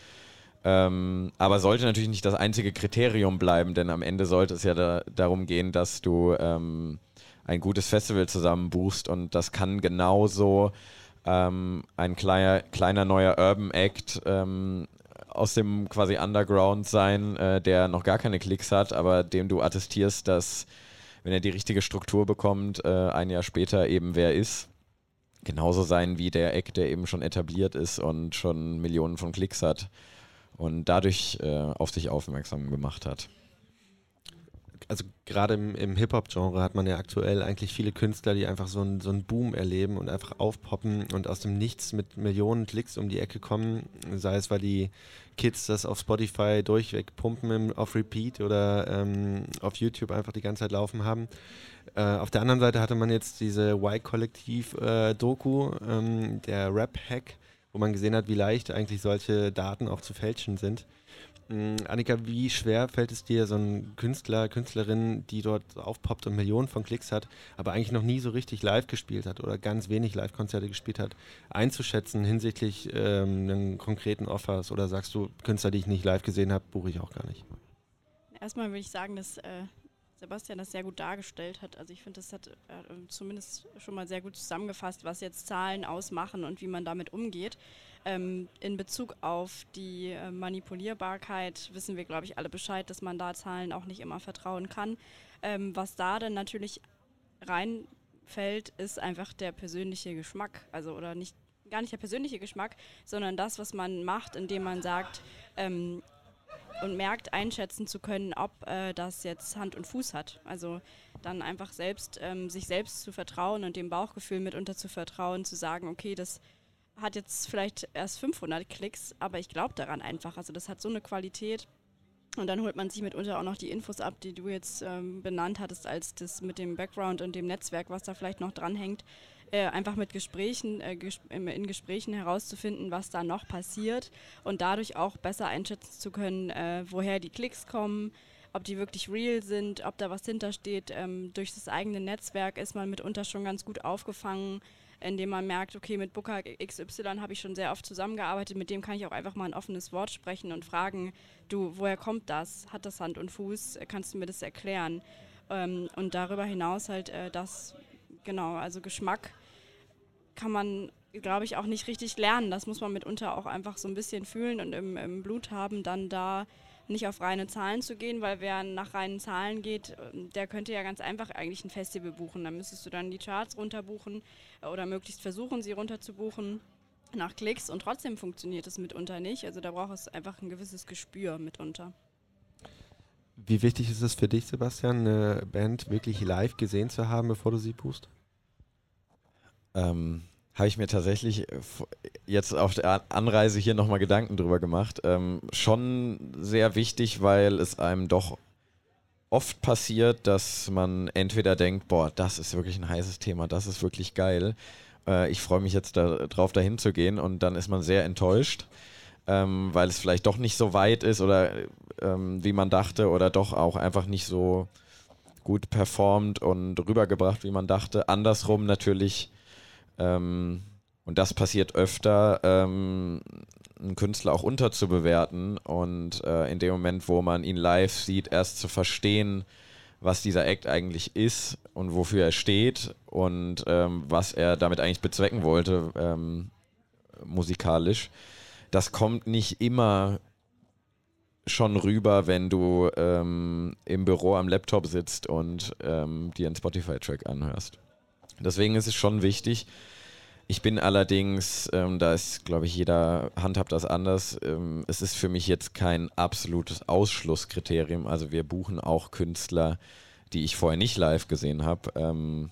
Speaker 3: Ähm, aber sollte natürlich nicht das einzige Kriterium bleiben, denn am Ende sollte es ja da, darum gehen, dass du ähm, ein gutes Festival zusammen buchst und das kann genauso ähm, ein kleiner, kleiner neuer Urban Act ähm, aus dem quasi Underground sein, äh, der noch gar keine Klicks hat, aber dem du attestierst, dass wenn er die richtige Struktur bekommt, äh, ein Jahr später eben wer ist. Genauso sein wie der Eck, der eben schon etabliert ist und schon Millionen von Klicks hat und dadurch äh, auf sich aufmerksam gemacht hat
Speaker 1: also gerade im, im Hip-Hop-Genre hat man ja aktuell eigentlich viele Künstler, die einfach so einen so Boom erleben und einfach aufpoppen und aus dem Nichts mit Millionen Klicks um die Ecke kommen. Sei es, weil die Kids das auf Spotify durchweg pumpen im, auf Repeat oder ähm, auf YouTube einfach die ganze Zeit laufen haben. Äh, auf der anderen Seite hatte man jetzt diese Y-Kollektiv-Doku, äh, ähm, der Rap-Hack, wo man gesehen hat, wie leicht eigentlich solche Daten auch zu fälschen sind. Mm, Annika, wie schwer fällt es dir, so ein Künstler, Künstlerin, die dort aufpoppt und Millionen von Klicks hat, aber eigentlich noch nie so richtig live gespielt hat oder ganz wenig Live-Konzerte gespielt hat, einzuschätzen hinsichtlich ähm, einen konkreten Offers? Oder sagst du, Künstler, die ich nicht live gesehen habe, buche ich auch gar nicht?
Speaker 2: Erstmal würde ich sagen, dass äh, Sebastian das sehr gut dargestellt hat. Also ich finde, das hat äh, zumindest schon mal sehr gut zusammengefasst, was jetzt Zahlen ausmachen und wie man damit umgeht. Ähm, in Bezug auf die äh, Manipulierbarkeit wissen wir, glaube ich, alle Bescheid, dass man da Zahlen auch nicht immer vertrauen kann. Ähm, was da dann natürlich reinfällt, ist einfach der persönliche Geschmack. Also oder nicht gar nicht der persönliche Geschmack, sondern das, was man macht, indem man sagt, ähm, und merkt, einschätzen zu können, ob äh, das jetzt Hand und Fuß hat. Also dann einfach selbst, ähm, sich selbst zu vertrauen und dem Bauchgefühl mitunter zu vertrauen, zu sagen, okay, das hat jetzt vielleicht erst 500 Klicks, aber ich glaube daran einfach. Also das hat so eine Qualität. Und dann holt man sich mitunter auch noch die Infos ab, die du jetzt ähm, benannt hattest, als das mit dem Background und dem Netzwerk, was da vielleicht noch dranhängt. Äh, einfach mit Gesprächen, äh, ges in Gesprächen herauszufinden, was da noch passiert und dadurch auch besser einschätzen zu können, äh, woher die Klicks kommen, ob die wirklich real sind, ob da was hintersteht. Ähm, durch das eigene Netzwerk ist man mitunter schon ganz gut aufgefangen, indem man merkt, okay, mit Booker XY habe ich schon sehr oft zusammengearbeitet, mit dem kann ich auch einfach mal ein offenes Wort sprechen und fragen, du, woher kommt das? Hat das Hand und Fuß? Kannst du mir das erklären? Ähm, und darüber hinaus halt äh, das, genau, also Geschmack kann man, glaube ich, auch nicht richtig lernen. Das muss man mitunter auch einfach so ein bisschen fühlen und im, im Blut haben, dann da nicht auf reine Zahlen zu gehen, weil wer nach reinen Zahlen geht, ähm, der könnte ja ganz einfach eigentlich ein Festival buchen. Da müsstest du dann die Charts runterbuchen äh, oder möglichst versuchen, sie runterzubuchen nach Klicks und trotzdem funktioniert es mitunter nicht. Also da braucht es einfach ein gewisses Gespür mitunter.
Speaker 1: Wie wichtig ist es für dich, Sebastian, eine Band wirklich live gesehen zu haben, bevor du sie buchst?
Speaker 3: Ähm, habe ich mir tatsächlich äh, jetzt auf der Anreise hier nochmal Gedanken drüber gemacht. Ähm, schon sehr wichtig, weil es einem doch oft passiert, dass man entweder denkt, boah, das ist wirklich ein heißes Thema, das ist wirklich geil. Äh, ich freue mich jetzt darauf, dahin zu gehen und dann ist man sehr enttäuscht, ähm, weil es vielleicht doch nicht so weit ist oder ähm, wie man dachte oder doch auch einfach nicht so gut performt und rübergebracht, wie man dachte. Andersrum natürlich ähm, und das passiert öfter, ähm, einen Künstler auch unterzubewerten und äh, in dem Moment, wo man ihn live sieht, erst zu verstehen, was dieser Act eigentlich ist und wofür er steht und ähm, was er damit eigentlich bezwecken wollte, ähm, musikalisch. Das kommt nicht immer schon rüber, wenn du ähm, im Büro am Laptop sitzt und ähm, dir einen Spotify-Track anhörst. Deswegen ist es schon wichtig. Ich bin allerdings, ähm, da ist, glaube ich, jeder handhabt das anders. Ähm, es ist für mich jetzt kein absolutes Ausschlusskriterium. Also wir buchen auch Künstler, die ich vorher nicht live gesehen habe. Ähm,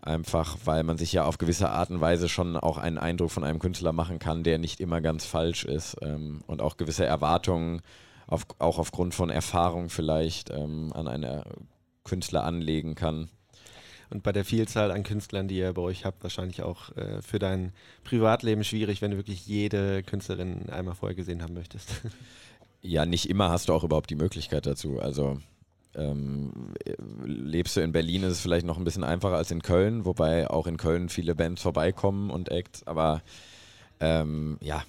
Speaker 3: einfach weil man sich ja auf gewisse Art und Weise schon auch einen Eindruck von einem Künstler machen kann, der nicht immer ganz falsch ist ähm, und auch gewisse Erwartungen, auf, auch aufgrund von Erfahrung vielleicht ähm, an einen Künstler anlegen kann
Speaker 1: und bei der Vielzahl an Künstlern, die ihr bei euch habt, wahrscheinlich auch äh, für dein Privatleben schwierig, wenn du wirklich jede Künstlerin einmal vorher gesehen haben möchtest.
Speaker 3: Ja, nicht immer hast du auch überhaupt die Möglichkeit dazu. Also ähm, lebst du in Berlin, ist es vielleicht noch ein bisschen einfacher als in Köln, wobei auch in Köln viele Bands vorbeikommen und Acts, aber ähm, ja,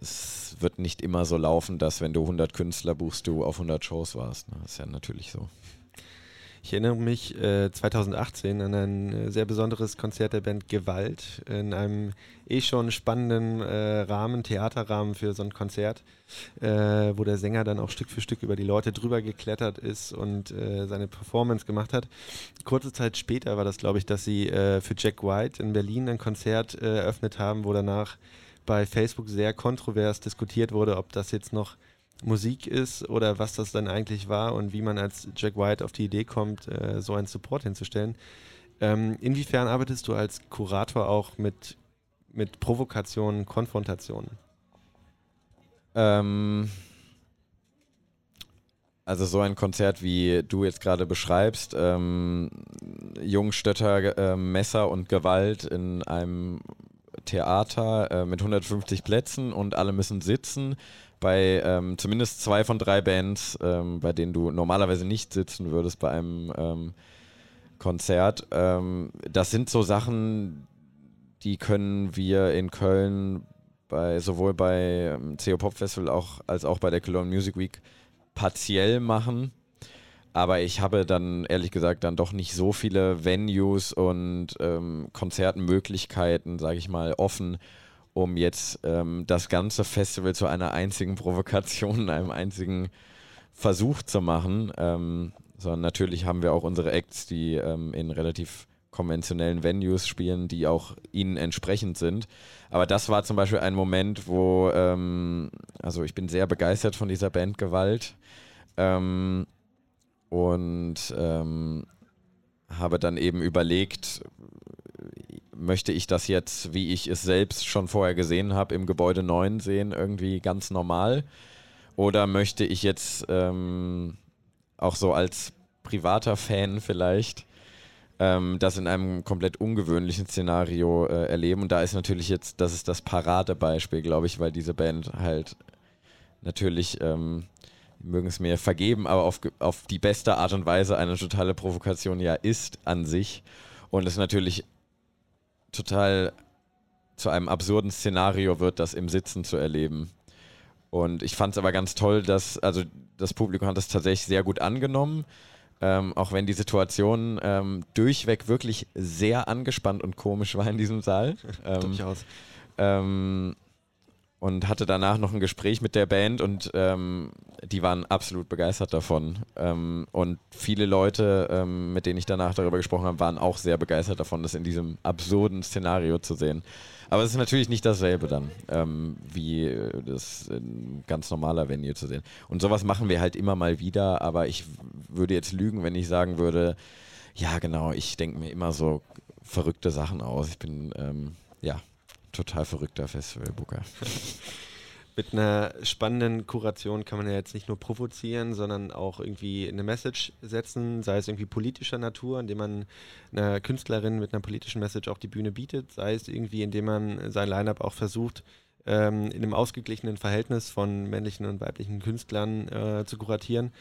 Speaker 3: es wird nicht immer so laufen, dass wenn du 100 Künstler buchst, du auf 100 Shows warst. Ne? Das ist ja natürlich so.
Speaker 1: Ich erinnere mich äh, 2018 an ein äh, sehr besonderes Konzert der Band Gewalt in einem eh schon spannenden äh, Rahmen, Theaterrahmen für so ein Konzert, äh, wo der Sänger dann auch Stück für Stück über die Leute drüber geklettert ist und äh, seine Performance gemacht hat. Kurze Zeit später war das, glaube ich, dass sie äh, für Jack White in Berlin ein Konzert eröffnet haben, wo danach bei Facebook sehr kontrovers diskutiert wurde, ob das jetzt noch Musik ist oder was das dann eigentlich war und wie man als Jack White auf die Idee kommt, äh, so einen Support hinzustellen. Ähm, inwiefern arbeitest du als Kurator auch mit, mit Provokationen, Konfrontationen?
Speaker 3: Ähm, also so ein Konzert, wie du jetzt gerade beschreibst, ähm, Jungstötter, äh, Messer und Gewalt in einem Theater äh, mit 150 Plätzen und alle müssen sitzen bei ähm, zumindest zwei von drei Bands, ähm, bei denen du normalerweise nicht sitzen würdest bei einem ähm, Konzert. Ähm, das sind so Sachen, die können wir in Köln bei sowohl bei ähm, CO Pop Festival auch, als auch bei der Cologne Music Week partiell machen. Aber ich habe dann ehrlich gesagt dann doch nicht so viele Venues und ähm, Konzertmöglichkeiten, sage ich mal, offen, um jetzt ähm, das ganze Festival zu einer einzigen Provokation, einem einzigen Versuch zu machen. Ähm, sondern natürlich haben wir auch unsere Acts, die ähm, in relativ konventionellen Venues spielen, die auch ihnen entsprechend sind. Aber das war zum Beispiel ein Moment, wo, ähm, also ich bin sehr begeistert von dieser Band Gewalt ähm, und ähm, habe dann eben überlegt, möchte ich das jetzt, wie ich es selbst schon vorher gesehen habe, im Gebäude 9 sehen, irgendwie ganz normal? Oder möchte ich jetzt ähm, auch so als privater Fan vielleicht ähm, das in einem komplett ungewöhnlichen Szenario äh, erleben? Und da ist natürlich jetzt, das ist das Paradebeispiel, glaube ich, weil diese Band halt natürlich ähm, mögen es mir vergeben, aber auf, auf die beste Art und Weise eine totale Provokation ja ist an sich. Und es natürlich total zu einem absurden Szenario wird, das im Sitzen zu erleben. Und ich fand es aber ganz toll, dass, also das Publikum hat es tatsächlich sehr gut angenommen. Ähm, auch wenn die Situation ähm, durchweg wirklich sehr angespannt und komisch war in diesem Saal.
Speaker 1: Ähm, Durchaus.
Speaker 3: Ähm, und hatte danach noch ein Gespräch mit der Band und ähm, die waren absolut begeistert davon. Ähm, und viele Leute, ähm, mit denen ich danach darüber gesprochen habe, waren auch sehr begeistert davon, das in diesem absurden Szenario zu sehen. Aber es ist natürlich nicht dasselbe dann, ähm, wie äh, das in ganz normaler Venue zu sehen. Und sowas machen wir halt immer mal wieder, aber ich würde jetzt lügen, wenn ich sagen würde, ja genau, ich denke mir immer so verrückte Sachen aus. Ich bin, ähm, ja, total verrückter Festivalbooker.
Speaker 1: Mit einer spannenden Kuration kann man ja jetzt nicht nur provozieren, sondern auch irgendwie eine Message setzen, sei es irgendwie politischer Natur, indem man einer Künstlerin mit einer politischen Message auch die Bühne bietet, sei es irgendwie, indem man sein Line-up auch versucht, ähm, in einem ausgeglichenen Verhältnis von männlichen und weiblichen Künstlern äh, zu kuratieren.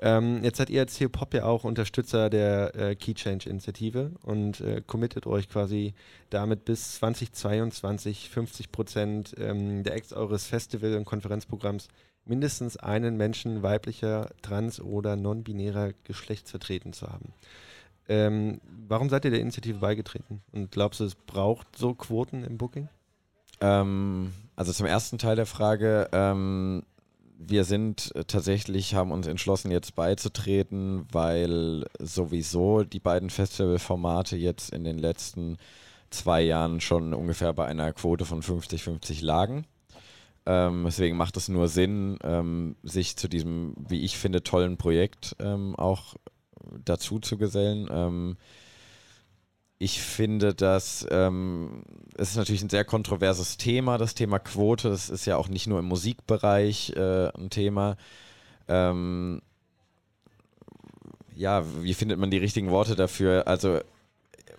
Speaker 1: Ähm, jetzt seid ihr als Hip-Hop ja auch Unterstützer der äh, Key Change-Initiative und äh, committet euch quasi damit bis 2022 50 Prozent ähm, der Acts eures Festival- und Konferenzprogramms mindestens einen Menschen weiblicher, trans- oder non-binärer Geschlechts vertreten zu haben. Ähm, warum seid ihr der Initiative beigetreten? Und glaubst du, es braucht so Quoten im Booking?
Speaker 3: Ähm, also zum ersten Teil der Frage, ähm, wir sind äh, tatsächlich, haben uns entschlossen, jetzt beizutreten, weil sowieso die beiden Festivalformate jetzt in den letzten zwei Jahren schon ungefähr bei einer Quote von 50-50 lagen. Ähm, deswegen macht es nur Sinn, ähm, sich zu diesem, wie ich finde, tollen Projekt ähm, auch dazu zu gesellen. Ich finde, dass ähm, es ist natürlich ein sehr kontroverses Thema, das Thema Quote. Das ist ja auch nicht nur im Musikbereich äh, ein Thema. Ähm, ja, wie findet man die richtigen Worte dafür? Also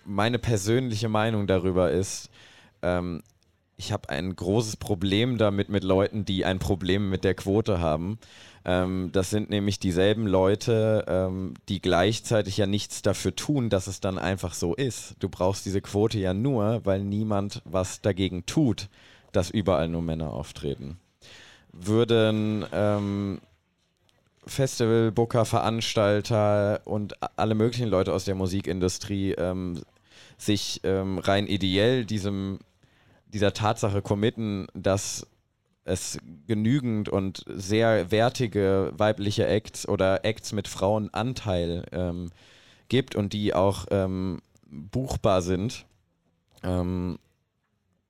Speaker 3: meine persönliche Meinung darüber ist, ähm, ich habe ein großes Problem damit mit Leuten, die ein Problem mit der Quote haben. Ähm, das sind nämlich dieselben Leute, ähm, die gleichzeitig ja nichts dafür tun, dass es dann einfach so ist. Du brauchst diese Quote ja nur, weil niemand was dagegen tut, dass überall nur Männer auftreten. Würden ähm, Festivalbooker, Veranstalter und alle möglichen Leute aus der Musikindustrie ähm, sich ähm, rein ideell diesem dieser Tatsache committen, dass es genügend und sehr wertige weibliche Acts oder Acts mit Frauenanteil ähm, gibt und die auch ähm, buchbar sind, ähm,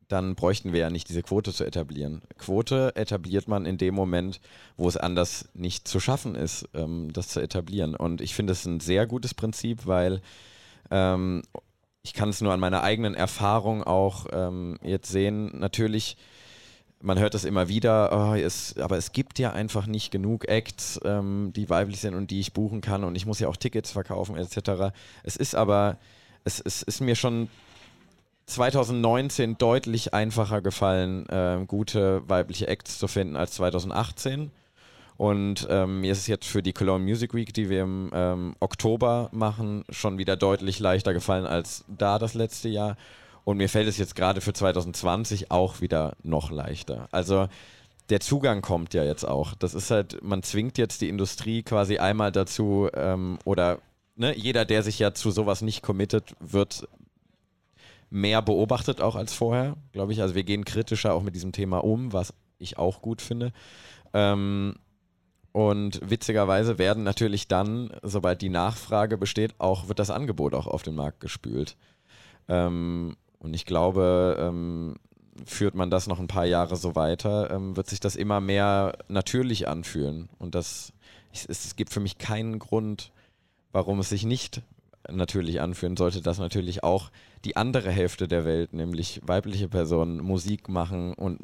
Speaker 3: dann bräuchten wir ja nicht diese Quote zu etablieren. Quote etabliert man in dem Moment, wo es anders nicht zu schaffen ist, ähm, das zu etablieren. Und ich finde es ein sehr gutes Prinzip, weil ähm, ich kann es nur an meiner eigenen Erfahrung auch ähm, jetzt sehen. Natürlich man hört das immer wieder, oh, es, aber es gibt ja einfach nicht genug Acts, ähm, die weiblich sind und die ich buchen kann und ich muss ja auch Tickets verkaufen etc. Es ist aber, es, es ist mir schon 2019 deutlich einfacher gefallen, äh, gute weibliche Acts zu finden als 2018. Und ähm, mir ist es jetzt für die Cologne Music Week, die wir im ähm, Oktober machen, schon wieder deutlich leichter gefallen als da das letzte Jahr. Und mir fällt es jetzt gerade für 2020 auch wieder noch leichter. Also der Zugang kommt ja jetzt auch. Das ist halt, man zwingt jetzt die Industrie quasi einmal dazu, ähm, oder ne, jeder, der sich ja zu sowas nicht committet, wird mehr beobachtet auch als vorher, glaube ich. Also wir gehen kritischer auch mit diesem Thema um, was ich auch gut finde. Ähm, und witzigerweise werden natürlich dann, sobald die Nachfrage besteht, auch wird das Angebot auch auf den Markt gespült. Ähm, und ich glaube, ähm, führt man das noch ein paar Jahre so weiter, ähm, wird sich das immer mehr natürlich anfühlen. Und das, ich, es gibt für mich keinen Grund, warum es sich nicht natürlich anfühlen sollte, dass natürlich auch die andere Hälfte der Welt, nämlich weibliche Personen, Musik machen und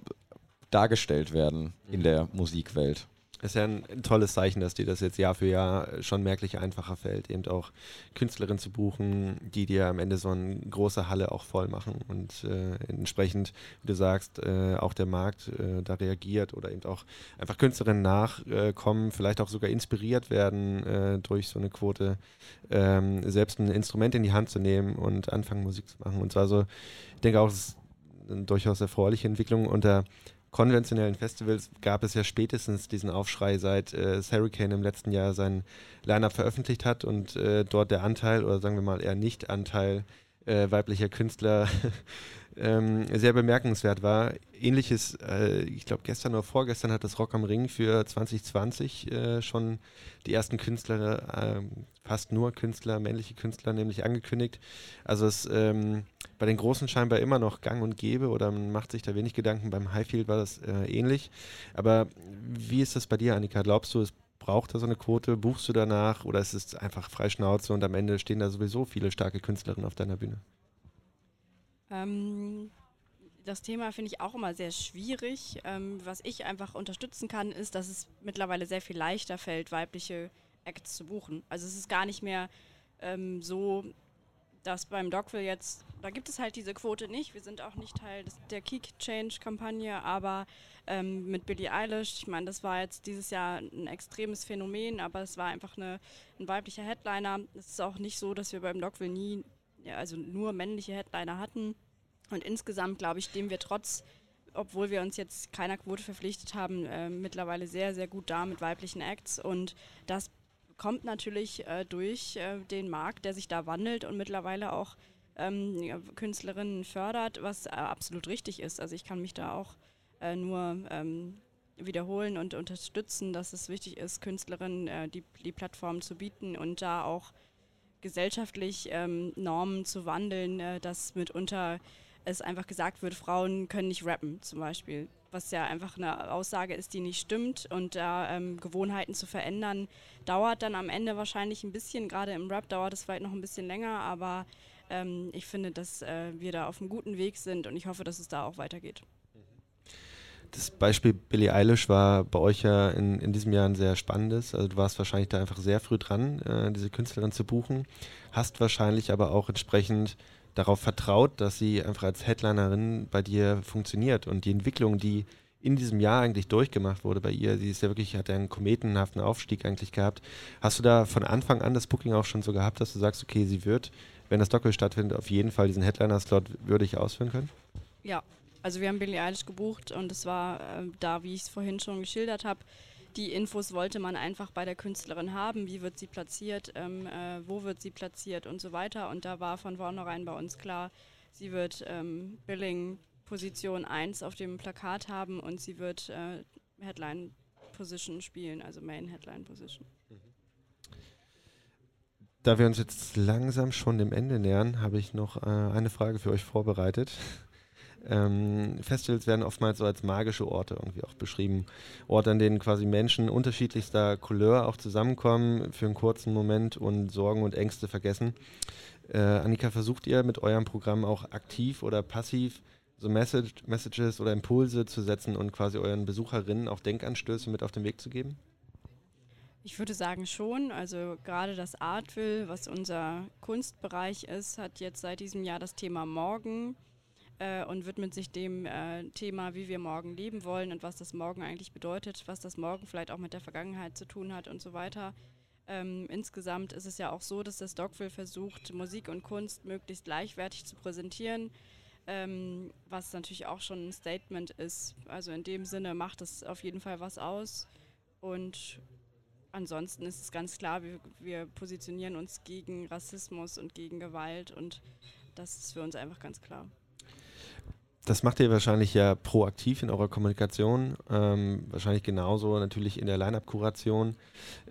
Speaker 3: dargestellt werden in der Musikwelt.
Speaker 1: Ist ja ein, ein, tolles Zeichen, dass dir das jetzt Jahr für Jahr schon merklich einfacher fällt, eben auch Künstlerinnen zu buchen, die dir am Ende so eine große Halle auch voll machen und äh, entsprechend, wie du sagst, äh, auch der Markt äh, da reagiert oder eben auch einfach Künstlerinnen nachkommen, vielleicht auch sogar inspiriert werden äh, durch so eine Quote, ähm, selbst ein Instrument in die Hand zu nehmen und anfangen Musik zu machen. Und zwar so, ich denke auch, es ist eine durchaus erfreuliche Entwicklung unter konventionellen Festivals gab es ja spätestens diesen Aufschrei, seit äh, Hurricane im letzten Jahr sein Line-Up veröffentlicht hat und äh, dort der Anteil oder sagen wir mal eher Nicht-Anteil äh, weiblicher Künstler ähm, sehr bemerkenswert war. Ähnliches, äh, ich glaube gestern oder vorgestern hat das Rock am Ring für 2020 äh, schon die ersten Künstler, äh, fast nur Künstler, männliche Künstler nämlich angekündigt. Also es ähm, bei den Großen scheinbar immer noch gang und gäbe oder man macht sich da wenig Gedanken. Beim Highfield war das äh, ähnlich. Aber wie ist das bei dir, Annika? Glaubst du, es braucht da so eine Quote? Buchst du danach oder ist es einfach Freischnauze und am Ende stehen da sowieso viele starke Künstlerinnen auf deiner Bühne?
Speaker 2: Ähm, das Thema finde ich auch immer sehr schwierig. Ähm, was ich einfach unterstützen kann, ist, dass es mittlerweile sehr viel leichter fällt, weibliche Acts zu buchen. Also es ist gar nicht mehr ähm, so, dass beim Dogville jetzt, da gibt es halt diese Quote nicht. Wir sind auch nicht Teil des, der Kick Change Kampagne, aber ähm, mit Billie Eilish, ich meine, das war jetzt dieses Jahr ein extremes Phänomen, aber es war einfach eine, ein weiblicher Headliner. Es ist auch nicht so, dass wir beim Dogville nie ja, also nur männliche Headliner hatten. Und insgesamt, glaube ich, stehen wir trotz, obwohl wir uns jetzt keiner Quote verpflichtet haben, äh, mittlerweile sehr, sehr gut da mit weiblichen Acts. Und das kommt natürlich äh, durch äh, den Markt, der sich da wandelt und mittlerweile auch ähm, Künstlerinnen fördert, was äh, absolut richtig ist. Also ich kann mich da auch äh, nur ähm, wiederholen und unterstützen, dass es wichtig ist, Künstlerinnen äh, die, die Plattform zu bieten und da auch gesellschaftlich ähm, Normen zu wandeln, äh, dass mitunter es einfach gesagt wird, Frauen können nicht rappen zum Beispiel, was ja einfach eine Aussage ist, die nicht stimmt. Und da ähm, Gewohnheiten zu verändern, dauert dann am Ende wahrscheinlich ein bisschen, gerade im Rap dauert es vielleicht noch ein bisschen länger, aber ähm, ich finde, dass äh, wir da auf einem guten Weg sind. Und ich hoffe, dass es da auch weitergeht.
Speaker 1: Das Beispiel Billie Eilish war bei euch ja in, in diesem Jahr ein sehr spannendes. Also du warst wahrscheinlich da einfach sehr früh dran, äh, diese Künstlerin zu buchen, hast wahrscheinlich aber auch entsprechend darauf vertraut, dass sie einfach als Headlinerin bei dir funktioniert und die Entwicklung, die in diesem Jahr eigentlich durchgemacht wurde bei ihr, sie ist ja wirklich, hat ja einen kometenhaften Aufstieg eigentlich gehabt. Hast du da von Anfang an das Booking auch schon so gehabt, dass du sagst, okay, sie wird, wenn das Doppel stattfindet, auf jeden Fall diesen Headliner-Slot würdig ausführen können?
Speaker 2: Ja, also wir haben Billie Eilish gebucht und es war äh, da, wie ich es vorhin schon geschildert habe, die Infos wollte man einfach bei der Künstlerin haben. Wie wird sie platziert? Ähm, äh, wo wird sie platziert und so weiter. Und da war von vornherein bei uns klar, sie wird ähm, Billing Position 1 auf dem Plakat haben und sie wird äh, Headline Position spielen, also Main Headline Position.
Speaker 1: Da wir uns jetzt langsam schon dem Ende nähern, habe ich noch äh, eine Frage für euch vorbereitet. Ähm, Festivals werden oftmals so als magische Orte irgendwie auch beschrieben. Orte, an denen quasi Menschen unterschiedlichster Couleur auch zusammenkommen für einen kurzen Moment und Sorgen und Ängste vergessen. Äh, Annika, versucht ihr mit eurem Programm auch aktiv oder passiv so Message, Messages oder Impulse zu setzen und quasi euren Besucherinnen auch Denkanstöße mit auf den Weg zu geben?
Speaker 2: Ich würde sagen schon. Also gerade das Artville, was unser Kunstbereich ist, hat jetzt seit diesem Jahr das Thema Morgen äh, und widmet sich dem äh, Thema, wie wir morgen leben wollen und was das Morgen eigentlich bedeutet, was das Morgen vielleicht auch mit der Vergangenheit zu tun hat und so weiter. Ähm, insgesamt ist es ja auch so, dass das Dogville versucht, Musik und Kunst möglichst gleichwertig zu präsentieren, ähm, was natürlich auch schon ein Statement ist. Also in dem Sinne macht es auf jeden Fall was aus. Und ansonsten ist es ganz klar, wir, wir positionieren uns gegen Rassismus und gegen Gewalt und das ist für uns einfach ganz klar
Speaker 1: das macht ihr wahrscheinlich ja proaktiv in eurer Kommunikation, ähm, wahrscheinlich genauso natürlich in der Line-Up-Kuration.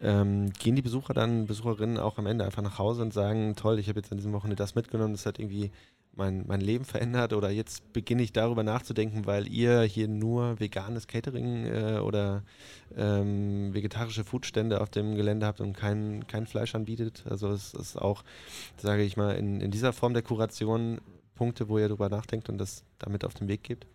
Speaker 1: Ähm, gehen die Besucher dann, Besucherinnen auch am Ende einfach nach Hause und sagen, toll, ich habe jetzt an diesem Wochenende das mitgenommen, das hat irgendwie mein, mein Leben verändert oder jetzt beginne ich darüber nachzudenken, weil ihr hier nur veganes Catering äh, oder ähm, vegetarische Foodstände auf dem Gelände habt und kein, kein Fleisch anbietet. Also es ist auch, sage ich mal, in, in dieser Form der Kuration Punkte, wo ihr darüber nachdenkt und das damit auf den Weg gebt?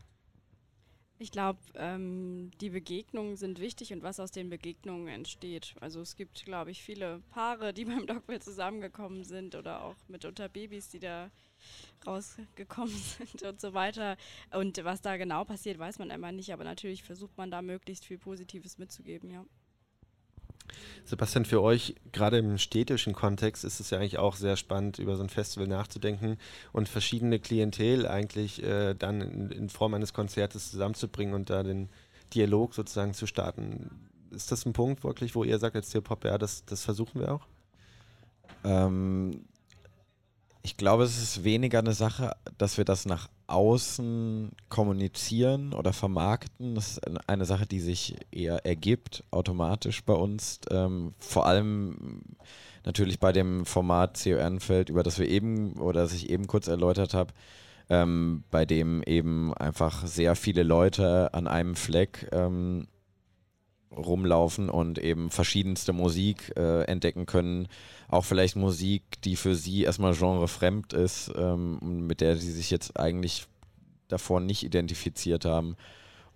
Speaker 2: Ich glaube, ähm, die Begegnungen sind wichtig und was aus den Begegnungen entsteht. Also es gibt, glaube ich, viele Paare, die beim Dogville zusammengekommen sind oder auch mitunter Babys, die da rausgekommen sind und so weiter. Und was da genau passiert, weiß man immer nicht, aber natürlich versucht man da möglichst viel Positives mitzugeben, ja.
Speaker 1: Sebastian, für euch, gerade im städtischen Kontext, ist es ja eigentlich auch sehr spannend, über so ein Festival nachzudenken und verschiedene Klientel eigentlich äh, dann in, in, Form eines Konzertes zusammenzubringen und da den Dialog sozusagen zu starten. Ist das ein Punkt wirklich, wo ihr sagt als Theopop, ja, das, das versuchen wir auch?
Speaker 3: Ähm, ich glaube, es ist weniger eine Sache, dass wir das nach außen kommunizieren oder vermarkten. Das ist eine Sache, die sich eher ergibt, automatisch bei uns. Ähm, vor allem natürlich bei dem Format CO Ehrenfeld, über das wir eben oder das ich eben kurz erläutert habe, ähm, bei dem eben einfach sehr viele Leute an einem Fleck ähm, rumlaufen und eben verschiedenste Musik äh, entdecken können. Auch vielleicht Musik, die für sie erstmal genrefremd ist, ähm, mit der sie sich jetzt eigentlich davor nicht identifiziert haben.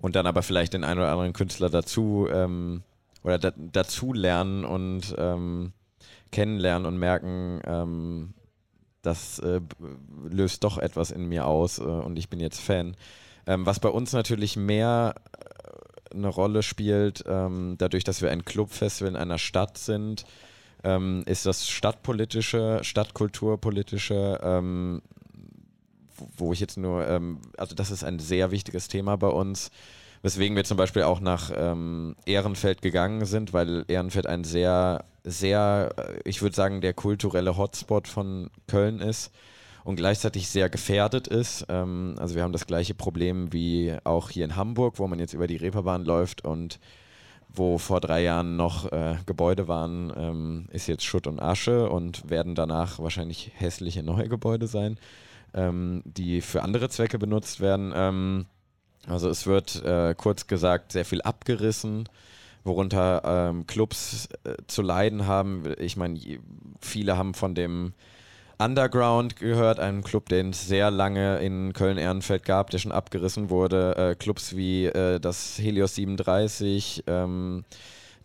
Speaker 3: Und dann aber vielleicht den einen oder anderen Künstler dazu ähm, oder da, dazu lernen und ähm, kennenlernen und merken, ähm, das äh, löst doch etwas in mir aus äh, und ich bin jetzt Fan. Ähm, was bei uns natürlich mehr eine Rolle spielt, ähm, dadurch, dass wir ein Clubfestival in einer Stadt sind, ähm, ist das stadtpolitische, stadtkulturpolitische, ähm, wo ich jetzt nur, ähm, also das ist ein sehr wichtiges Thema bei uns, weswegen wir zum Beispiel auch nach ähm, Ehrenfeld gegangen sind, weil Ehrenfeld ein sehr, sehr, äh, ich würde sagen, der kulturelle Hotspot von Köln ist und gleichzeitig sehr gefährdet ist. Ähm, also wir haben das gleiche Problem wie auch hier in Hamburg, wo man jetzt über die Reeperbahn läuft und wo vor drei Jahren noch äh, Gebäude waren, ähm, ist jetzt Schutt und Asche und werden danach wahrscheinlich hässliche neue Gebäude sein, ähm, die für andere Zwecke benutzt werden. Ähm, also es wird äh, kurz gesagt sehr viel abgerissen worunter ähm, Clubs äh, zu leiden haben. Ich meine, viele haben von dem Underground gehört, einem Club, den es sehr lange in Köln-Ehrenfeld gab, der schon abgerissen wurde. Äh, Clubs wie äh, das Helios 37, ähm,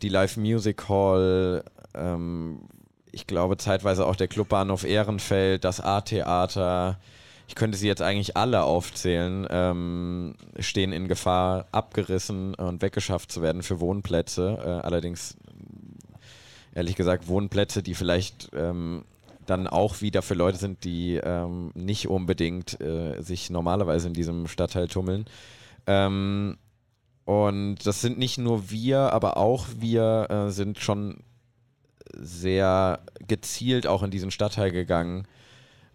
Speaker 3: die Live Music Hall, ähm, ich glaube zeitweise auch der Clubbahnhof Ehrenfeld, das A-Theater, ich könnte sie jetzt eigentlich alle aufzählen, ähm, stehen in Gefahr, abgerissen und weggeschafft zu werden für Wohnplätze. Äh, allerdings, ehrlich gesagt, Wohnplätze, die vielleicht ähm, dann auch wieder für Leute sind, die ähm, nicht unbedingt äh, sich normalerweise in diesem Stadtteil tummeln. Ähm, und das sind nicht nur wir, aber auch wir äh, sind schon sehr gezielt auch in diesen Stadtteil gegangen,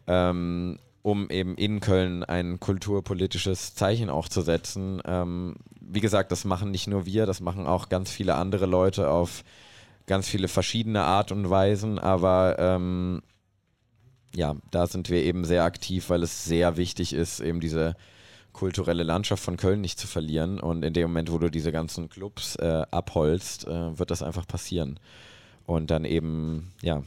Speaker 3: ähm, um eben in Köln ein kulturpolitisches Zeichen auch zu setzen. Ähm, wie gesagt, das machen nicht nur wir, das machen auch ganz viele andere Leute auf ganz viele verschiedene Art und Weisen, aber ähm, ja, da sind wir eben sehr aktiv, weil es sehr wichtig ist, eben diese kulturelle Landschaft von Köln nicht zu verlieren. Und in dem Moment, wo du diese ganzen Clubs äh, abholst, äh, wird das einfach passieren. Und dann eben, ja,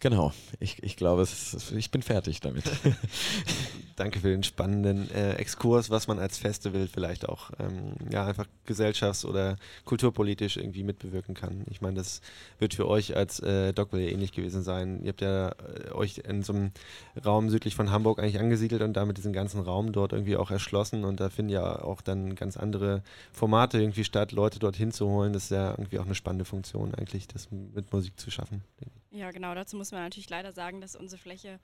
Speaker 3: Genau, ich, ich glaube, ist, ich bin fertig damit.
Speaker 1: Danke für den spannenden äh, Exkurs, was man als Festival vielleicht auch ähm, ja, einfach gesellschafts- oder kulturpolitisch irgendwie mitbewirken kann. Ich meine, das wird für euch als äh, Dogville ähnlich gewesen sein. Ihr habt ja äh, euch in so einem Raum südlich von Hamburg eigentlich angesiedelt und damit diesen ganzen Raum dort irgendwie auch erschlossen und da finden ja auch dann ganz andere Formate irgendwie statt, Leute dorthin zu holen. Das ist ja irgendwie auch eine spannende Funktion eigentlich, das mit Musik zu schaffen.
Speaker 2: Ja, genau, dazu muss man natürlich leider sagen, dass unsere Fläche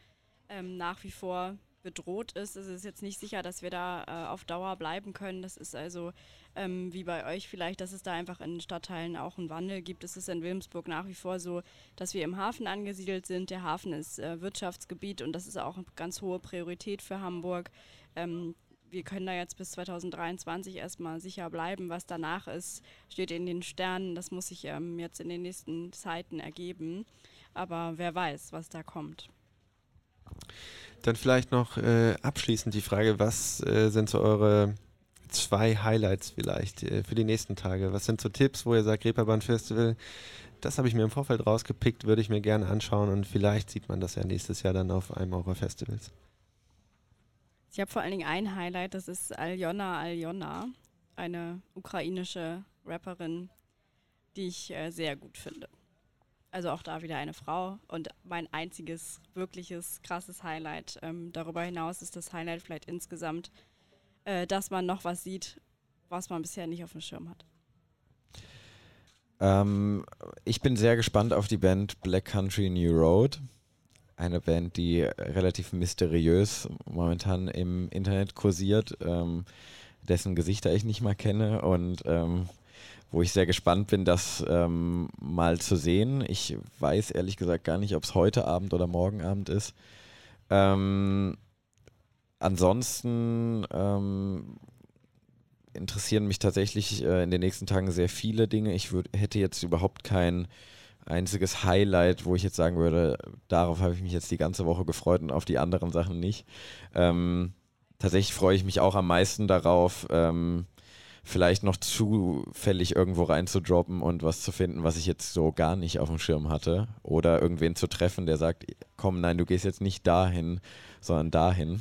Speaker 2: ähm, nach wie vor bedroht ist. Es ist jetzt nicht sicher, dass wir da äh, auf Dauer bleiben können. Das ist also ähm, wie bei euch vielleicht, dass es da einfach in Stadtteilen auch einen Wandel gibt. Es ist in Wilmsburg nach wie vor so, dass wir im Hafen angesiedelt sind. Der Hafen ist äh, Wirtschaftsgebiet und das ist auch eine ganz hohe Priorität für Hamburg. Ähm, wir können da jetzt bis 2023 erstmal sicher bleiben. Was danach ist, steht in den Sternen. Das muss sich ähm, jetzt in den nächsten Zeiten ergeben. Aber wer weiß, was da kommt.
Speaker 1: Dann vielleicht noch äh, abschließend die Frage, was äh, sind so eure zwei Highlights vielleicht äh, für die nächsten Tage? Was sind so Tipps, wo ihr sagt, Reeperbahn Festival, das habe ich mir im Vorfeld rausgepickt, würde ich mir gerne anschauen und vielleicht sieht man das ja nächstes Jahr dann auf einem eurer Festivals.
Speaker 2: Ich habe vor allen Dingen ein Highlight, das ist Aljona Aljona, eine ukrainische Rapperin, die ich äh, sehr gut finde. Also auch da wieder eine Frau und mein einziges wirkliches krasses Highlight. Ähm, darüber hinaus ist das Highlight vielleicht insgesamt, äh, dass man noch was sieht, was man bisher nicht auf dem Schirm hat.
Speaker 3: Ähm, ich bin sehr gespannt auf die Band Black Country New Road. Eine Band, die relativ mysteriös momentan im Internet kursiert, ähm, dessen Gesichter ich nicht mal kenne und ähm, wo ich sehr gespannt bin, das ähm, mal zu sehen. Ich weiß ehrlich gesagt gar nicht, ob es heute Abend oder morgen Abend ist. Ähm, ansonsten ähm, interessieren mich tatsächlich äh, in den nächsten Tagen sehr viele Dinge. Ich würd, hätte jetzt überhaupt kein einziges Highlight, wo ich jetzt sagen würde, darauf habe ich mich jetzt die ganze Woche gefreut und auf die anderen Sachen nicht. Ähm, tatsächlich freue ich mich auch am meisten darauf, ähm, vielleicht noch zufällig irgendwo reinzudroppen und was zu finden, was ich jetzt so gar nicht auf dem Schirm hatte. Oder irgendwen zu treffen, der sagt, komm, nein, du gehst jetzt nicht dahin, sondern dahin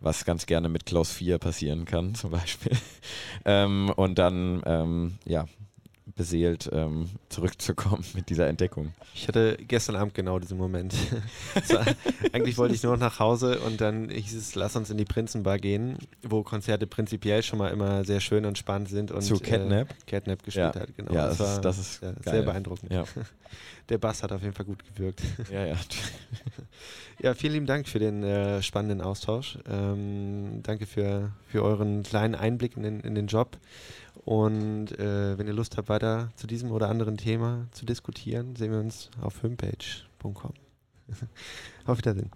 Speaker 3: was ganz gerne mit Klaus 4 passieren kann, zum Beispiel. ähm, und dann, ähm, ja, beseelt ähm, zurückzukommen mit dieser Entdeckung.
Speaker 1: Ich hatte gestern Abend genau diesen Moment. war, eigentlich wollte ich nur noch nach Hause und dann hieß es, lass uns in die Prinzenbar gehen, wo Konzerte prinzipiell schon mal immer sehr schön und spannend sind. Und,
Speaker 3: Zu Catnap?
Speaker 1: Äh, Catnap gespielt
Speaker 3: ja.
Speaker 1: hat, genau.
Speaker 3: Ja, das, das, war, das ist
Speaker 1: ja, sehr beeindruckend.
Speaker 3: Ja.
Speaker 1: Der Bass hat auf jeden Fall gut gewirkt.
Speaker 3: Ja, ja.
Speaker 1: ja, vielen lieben Dank für den äh, spannenden Austausch. Ähm, danke für, für euren kleinen Einblick in den, in den Job. Und äh, wenn ihr Lust habt, weiter zu diesem oder anderen Thema zu diskutieren, sehen wir uns auf homepage.com. auf Wiedersehen.